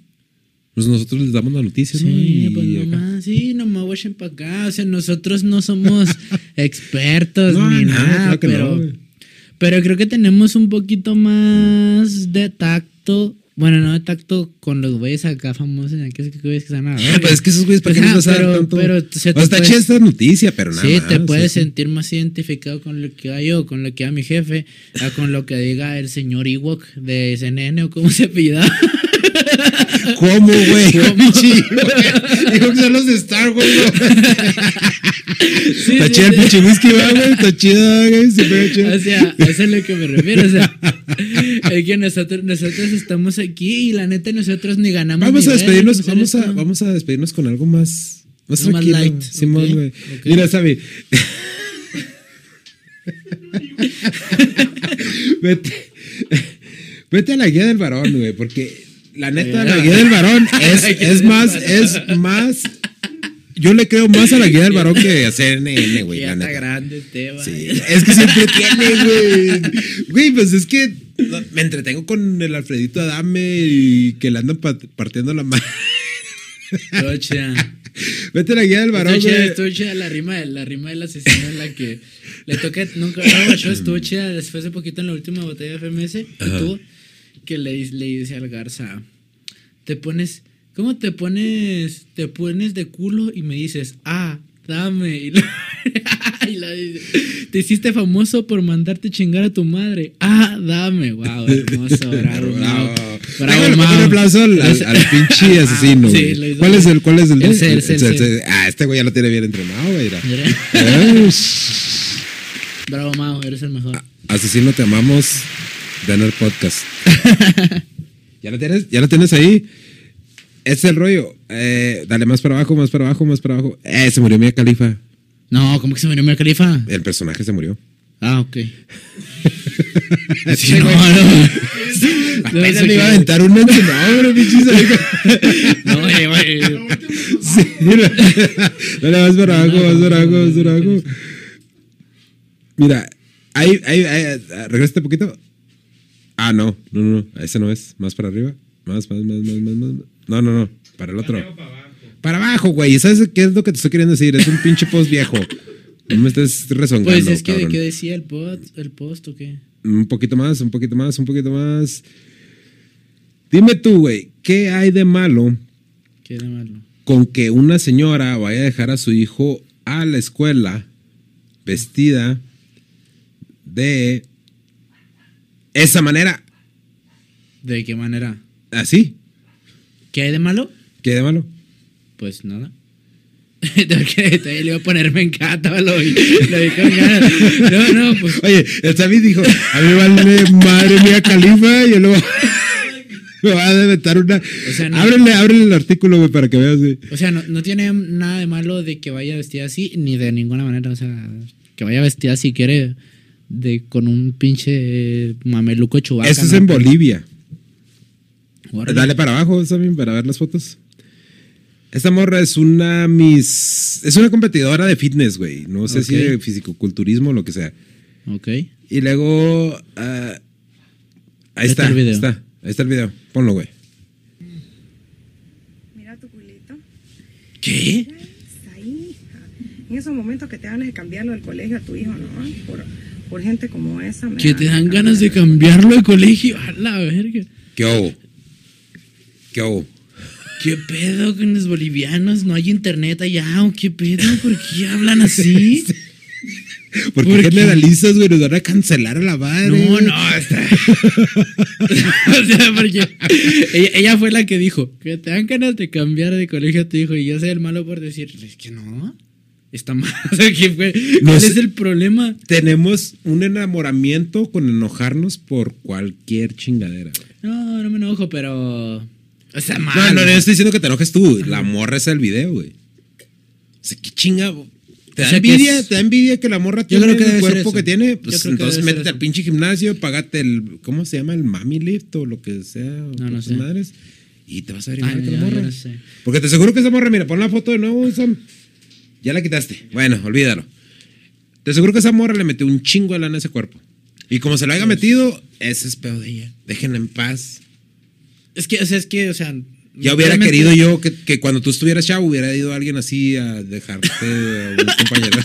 pues nosotros les damos la noticia, ¿no? Sí, Y pues nomás, sí, nomás vayan para acá. O sea, nosotros no somos expertos No, ni nada, nada, claro que no, pero, pero creo que tenemos un poquito más de tacto. Bueno, no de tacto con los güeyes acá famosos, que es que güeyes que están a pues es que esos güeyes, ¿para qué nos vas a dar tanto? pero se O sea, te está chida esta noticia, pero nada Sí, te más, puedes sí. sentir más identificado con lo que haga yo, con lo que haga mi jefe, a con lo que diga el señor Ewok de CNN o cómo se apellida. ¿Cómo, güey? ¿Cómo? Sí. Dijo que son los de Star Wars, güey. Sí, Está sí, chido el pinche whisky, güey. Está chido, güey. Se pega chido. O sea, eso es lo que me refiero. O sea, es que nosotros, nosotros estamos aquí y la neta nosotros ni ganamos. Vamos ni a despedirnos, vamos a, vamos a despedirnos con algo más, más más tranquilo. light, Simón, güey. Mira, Sabi. Vete. Vete a la guía del varón, güey, porque la neta, La la guía del varón es, es más, es más. Yo le creo más a la guía del varón que a CNN, güey. ya está grande Esteban. Sí, es que siempre tiene, güey. Güey, pues es que me entretengo con el Alfredito Adame y que le andan pa- partiendo la mano. Chida. Vete a la guía del varón, Estuvo güey. estuvo chida la rima, la rima del asesino en la que le toca, nunca, no, macho, estuvo chida después de poquito en la última botella de FMS que Ajá. tuvo, que le, le dice al Garza, te pones, ¿cómo te pones, te pones de culo y me dices, ah, dame? Y, lo- y la dice, te hiciste famoso por mandarte chingar a tu madre, ah, dame, wow, hermoso, bravo, Bravo. Mau. pongo un aplauso al, al- al pinche asesino, Sí, hizo ¿Cuál es el, cuál es el? El el el. Ah, este güey ya lo tiene bien entrenado, güey. Bravo, Mau, eres el mejor. Asesino, te amamos. Denner Podcast. ¿Ya lo tienes? ¿Ya lo tienes ahí? Este es el rollo. Eh, dale más para abajo, más para abajo, más para abajo. Eh, se murió Mia Califa. No, ¿cómo que se murió Mia Khalifa? El personaje se murió. Ah, ok. Sí, no, no. Apenas le iba a aventar un en su nombre, pinche sabico. No, güey, güey. Sí, mira. Dale más para abajo, más para abajo, más para abajo. Mira, ahí, ahí, ahí, regresa un poquito. Ah, no, no, no, no, ese no es. Más para arriba. Más, más, más, más, más, más. No, no, no, para el otro. Para abajo, güey. ¿Sabes qué es lo que te estoy queriendo decir? Es un pinche post viejo. No me estés rezongando, Pues es que, cabrón. ¿qué decía el post, el post o qué? Un poquito más, un poquito más, un poquito más. Dime tú, güey, ¿qué hay de malo ¿Qué de malo? con que una señora vaya a dejar a su hijo a la escuela vestida de esa manera? ¿De qué manera? ¿Así? ¿Qué hay de malo? ¿Qué hay de malo? Pues nada. Todavía le iba a ponerme en cata, lo vi, lo vi con ganas. No, no, pues. Oye, el Sammy dijo, a mí vale madre mía califa y yo luego me va a inventar una... O sea, no- ábrele, ábrele el artículo, güey, para que veas. güey. O sea, no, no tiene nada de malo de que vaya vestida así, ni de ninguna manera. O sea, que vaya vestida si quiere, de, con un pinche mameluco chubaca. Esto es ¿no? en Bolivia. Dale para abajo, Sammy, para ver las fotos. Esta morra es una mis es una competidora de fitness, güey. No sé si de fisicoculturismo o lo que sea. Ok. Y luego ah, ahí Ahí está, está el video. está, ahí está el video. Ponlo, güey. Mira tu culito. ¿Qué? Hija. En esos momentos que te dan de cambiarlo del colegio a tu hijo, ¿no? Por, por gente como esa. me Que te dan ganas de cambiarlo de colegio. A la verga. ¿Qué hubo? ¿Qué hubo? ¿Qué pedo con los bolivianos? ¿No hay internet allá? ¿O qué pedo? ¿Por qué hablan así? ¿Por qué generalizas, güey? Nos van a cancelar a la madre. No, no, está. o sea, porque ella, ella fue la que dijo que te dan ganas de cambiar de colegio a tu hijo y yo soy el malo por decir, es que no, está mal. O sea, ¿Cuál sé. es el problema? Tenemos un enamoramiento con enojarnos por cualquier chingadera. No, no me enojo, pero. Está mal. No, no, no estoy diciendo que te enojes tú. La morra es el video, güey. O sea, qué chinga. ¿Te O da sea, envidia? es- ¿Te da envidia que la morra Yo tiene creo que el debe cuerpo que tiene? Pues entonces métete al pinche gimnasio, págate el. ¿Cómo se llama? El mami lift o lo que sea. o No, no sé. madres. Y te vas a ver igual que la morra. no sé. Porque te aseguro que esa morra, mira, pon la foto de nuevo, Sam. Ya la quitaste. Bueno, olvídalo. Te aseguro que esa morra le metió un chingo de lana a ese cuerpo. Y como se lo haya metido, ese es pedo de ella. Déjenla en paz. Es que, o sea, es que, o sea. Ya hubiera querido yo que, que cuando tú estuvieras chavo hubiera ido alguien así a dejarte a un compañero.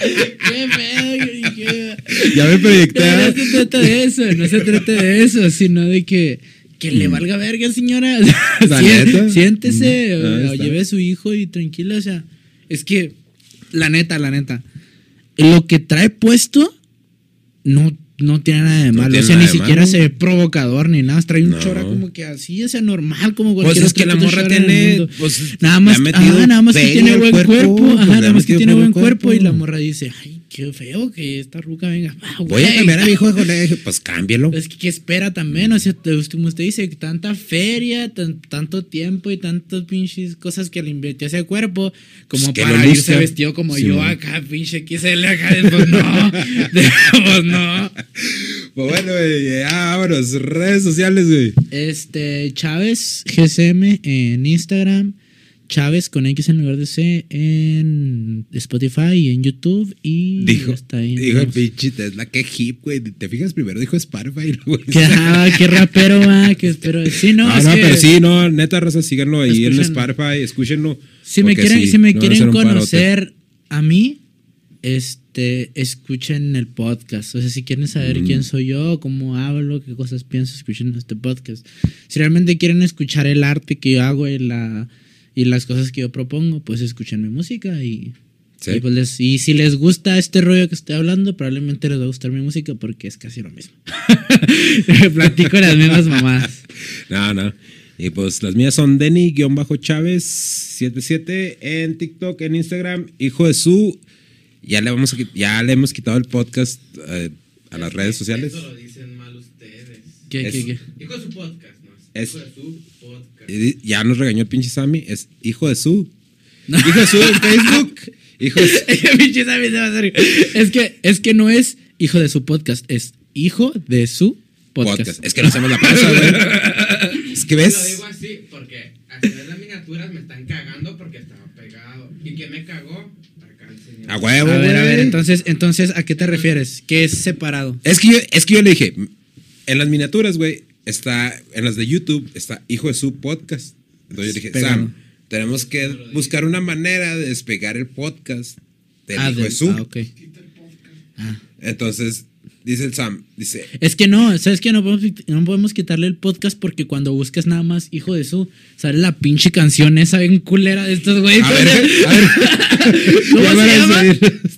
¿Qué pedo? ¿Qué- ya me proyecté. No, no se trata de eso, no se trata de eso, sino de que, que le valga verga, señora. Mm. Siéntese, Mm, o, o lleve a su hijo y tranquilo, o sea, es que, la neta, la neta, lo que trae puesto no, no tiene nada de malo, o sea, ni siquiera se ve provocador ni nada, trae un No. chora como que así, o sea, normal, como Pues cualquier es que la morra tiene. Pues, Nada más, nada más que tiene buen cuerpo, cuerpo, pues, ajá, nada más que tiene buen cuerpo y la cuerpo. morra dice, ay, qué feo que esta ruca venga. Ah, Voy a cambiar a mi hijo de colegio. Pues cámbialo. Es que, ¿qué espera también? O sea, como usted dice, tanta feria, tan- tanto tiempo y tantas pinches cosas que le invirtió ese cuerpo, como Pues para irse vestido como Sí, yo man. acá, pinche XL acá, pues no, pues no. Pues bueno, güey, ya vámonos. Redes sociales, güey. Este, Chávez GCM en Instagram. Chávez con X en lugar de C en Spotify y en YouTube. Y Dijo, está ahí. dijo el pinche Tesla, qué hip, güey. ¿Te fijas? Primero dijo Spotify, güey. Qué, ah, qué rapero, va. Que espero. Sí, no, No, es no, que pero sí, no, neta, raza, síganlo ahí en Escúchenlo. Spotify, escúchenlo. Si me quieren, sí, si me no conocer a mí, este, escuchen el podcast. O sea, si quieren saber Mm. quién soy yo, cómo hablo, qué cosas pienso, escuchen este podcast. Si realmente quieren escuchar el arte que yo hago y, la, y las cosas que yo propongo, pues escuchen mi música y, Sí. y, pues les- y si les gusta este rollo que estoy hablando, probablemente les va a gustar mi música porque es casi lo mismo. Platico las mismas mamás. No, no. Y pues las mías son Denny-Chávez77 en TikTok, en Instagram, hijo de su. Ya le, vamos a, ya le hemos quitado el podcast eh, a las redes sociales. Eso lo dicen mal ustedes. ¿Qué, Es- qué, qué? Hijo de su podcast, ¿no? Es- Hijo de su podcast. Ya nos regañó el pinche Sammy. Es hijo de su. Hijo de su en Facebook. Hijo de su. Pinche Sammy se va a hacer- es que es que no es hijo de su podcast, es hijo de su podcast. Podcast. Es que no hacemos la pausa, güey. Es que Lo ves. digo así porque al ver las miniaturas me están cagando porque estaba pegado. ¿Y quién me cagó? Acá el señor. A huevo, A ver, a ver, entonces, entonces, ¿a qué te refieres? ¿Qué es separado? Es que yo, es que yo le dije, en las miniaturas, güey, está, en las de YouTube, está Hijo de su podcast. Entonces yo dije. Sam, tenemos que buscar una manera de despegar el podcast del ah, Hijo de su. ah. Ah. Entonces, dice el Sam, dice, Es que no, ¿sabes qué? No podemos, no podemos quitarle el podcast porque cuando buscas nada más hijo de su, sale la pinche canción esa bien culera de estos güeyes. a ver, a ver. ¿Cómo se a llama?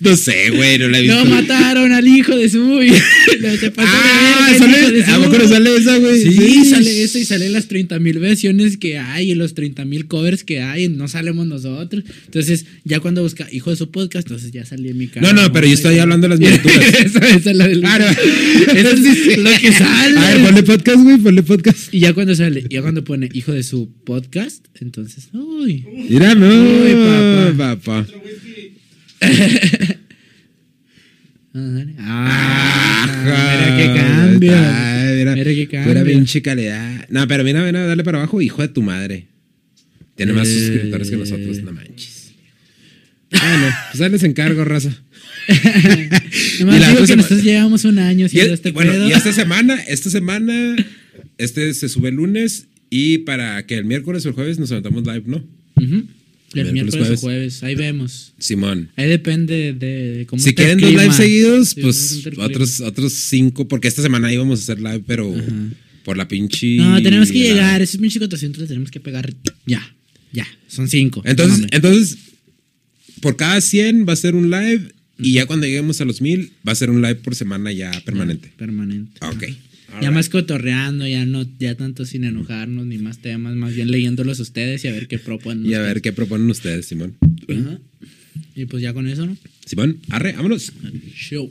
No sé, güey, no la he visto. No mataron al hijo de su. no Ah, hijo sale, de ¿a poco no sale esa, güey? Sí, sale esa y salen las 30 mil versiones que hay y los 30 mil covers que hay. No salemos nosotros. Entonces, ya cuando busca hijo de su podcast, entonces ya salí en mi cara. No, no, pero yo estoy hablando de las miniaturas. esa, esa es la del. Claro. Eso es lo que sale. A ver, ponle podcast, güey, ponle podcast. Y ya cuando sale, ya cuando pone hijo de su podcast, entonces, uy. Mira, no, Uy, papá. papá. Ah, Ajá, mira qué cambio. está, Mira, Mira qué Pura cambio. pinche calidad. No, pero mira, mira, dale para abajo, hijo de tu madre. Tiene más Eh. suscriptores que nosotros, no manches. Bueno, pues ahí les encargo, raza. Nomás Y la digo que nosotros llevamos un año haciendo este bueno, pedo. y esta semana, esta semana, este se sube el lunes y para que el miércoles o el jueves nos levantamos live, ¿no? El Miércoles, miércoles jueves. o jueves, ahí vemos. Simón. Ahí depende de, cómo Si el quieren dos lives seguidos, Sí, pues otros, otros cinco, porque esta semana íbamos a hacer live, pero por la pinche. No, tenemos que la- llegar. Esos 1400 los tenemos que pegar ya. Ya. Son cinco. Entonces, entonces, por cada 100 va a ser un live y ya cuando lleguemos a los 1000 va a ser un live por semana ya permanente. Permanente. Ah, Ok. Ya más cotorreando, ya no, ya tanto sin enojarnos ni más temas, más bien leyéndolos ustedes y a ver qué proponen. Y a ver qué proponen ustedes, Simón. Ajá. Y pues ya con eso, ¿no? Simón, arre, vámonos. Show.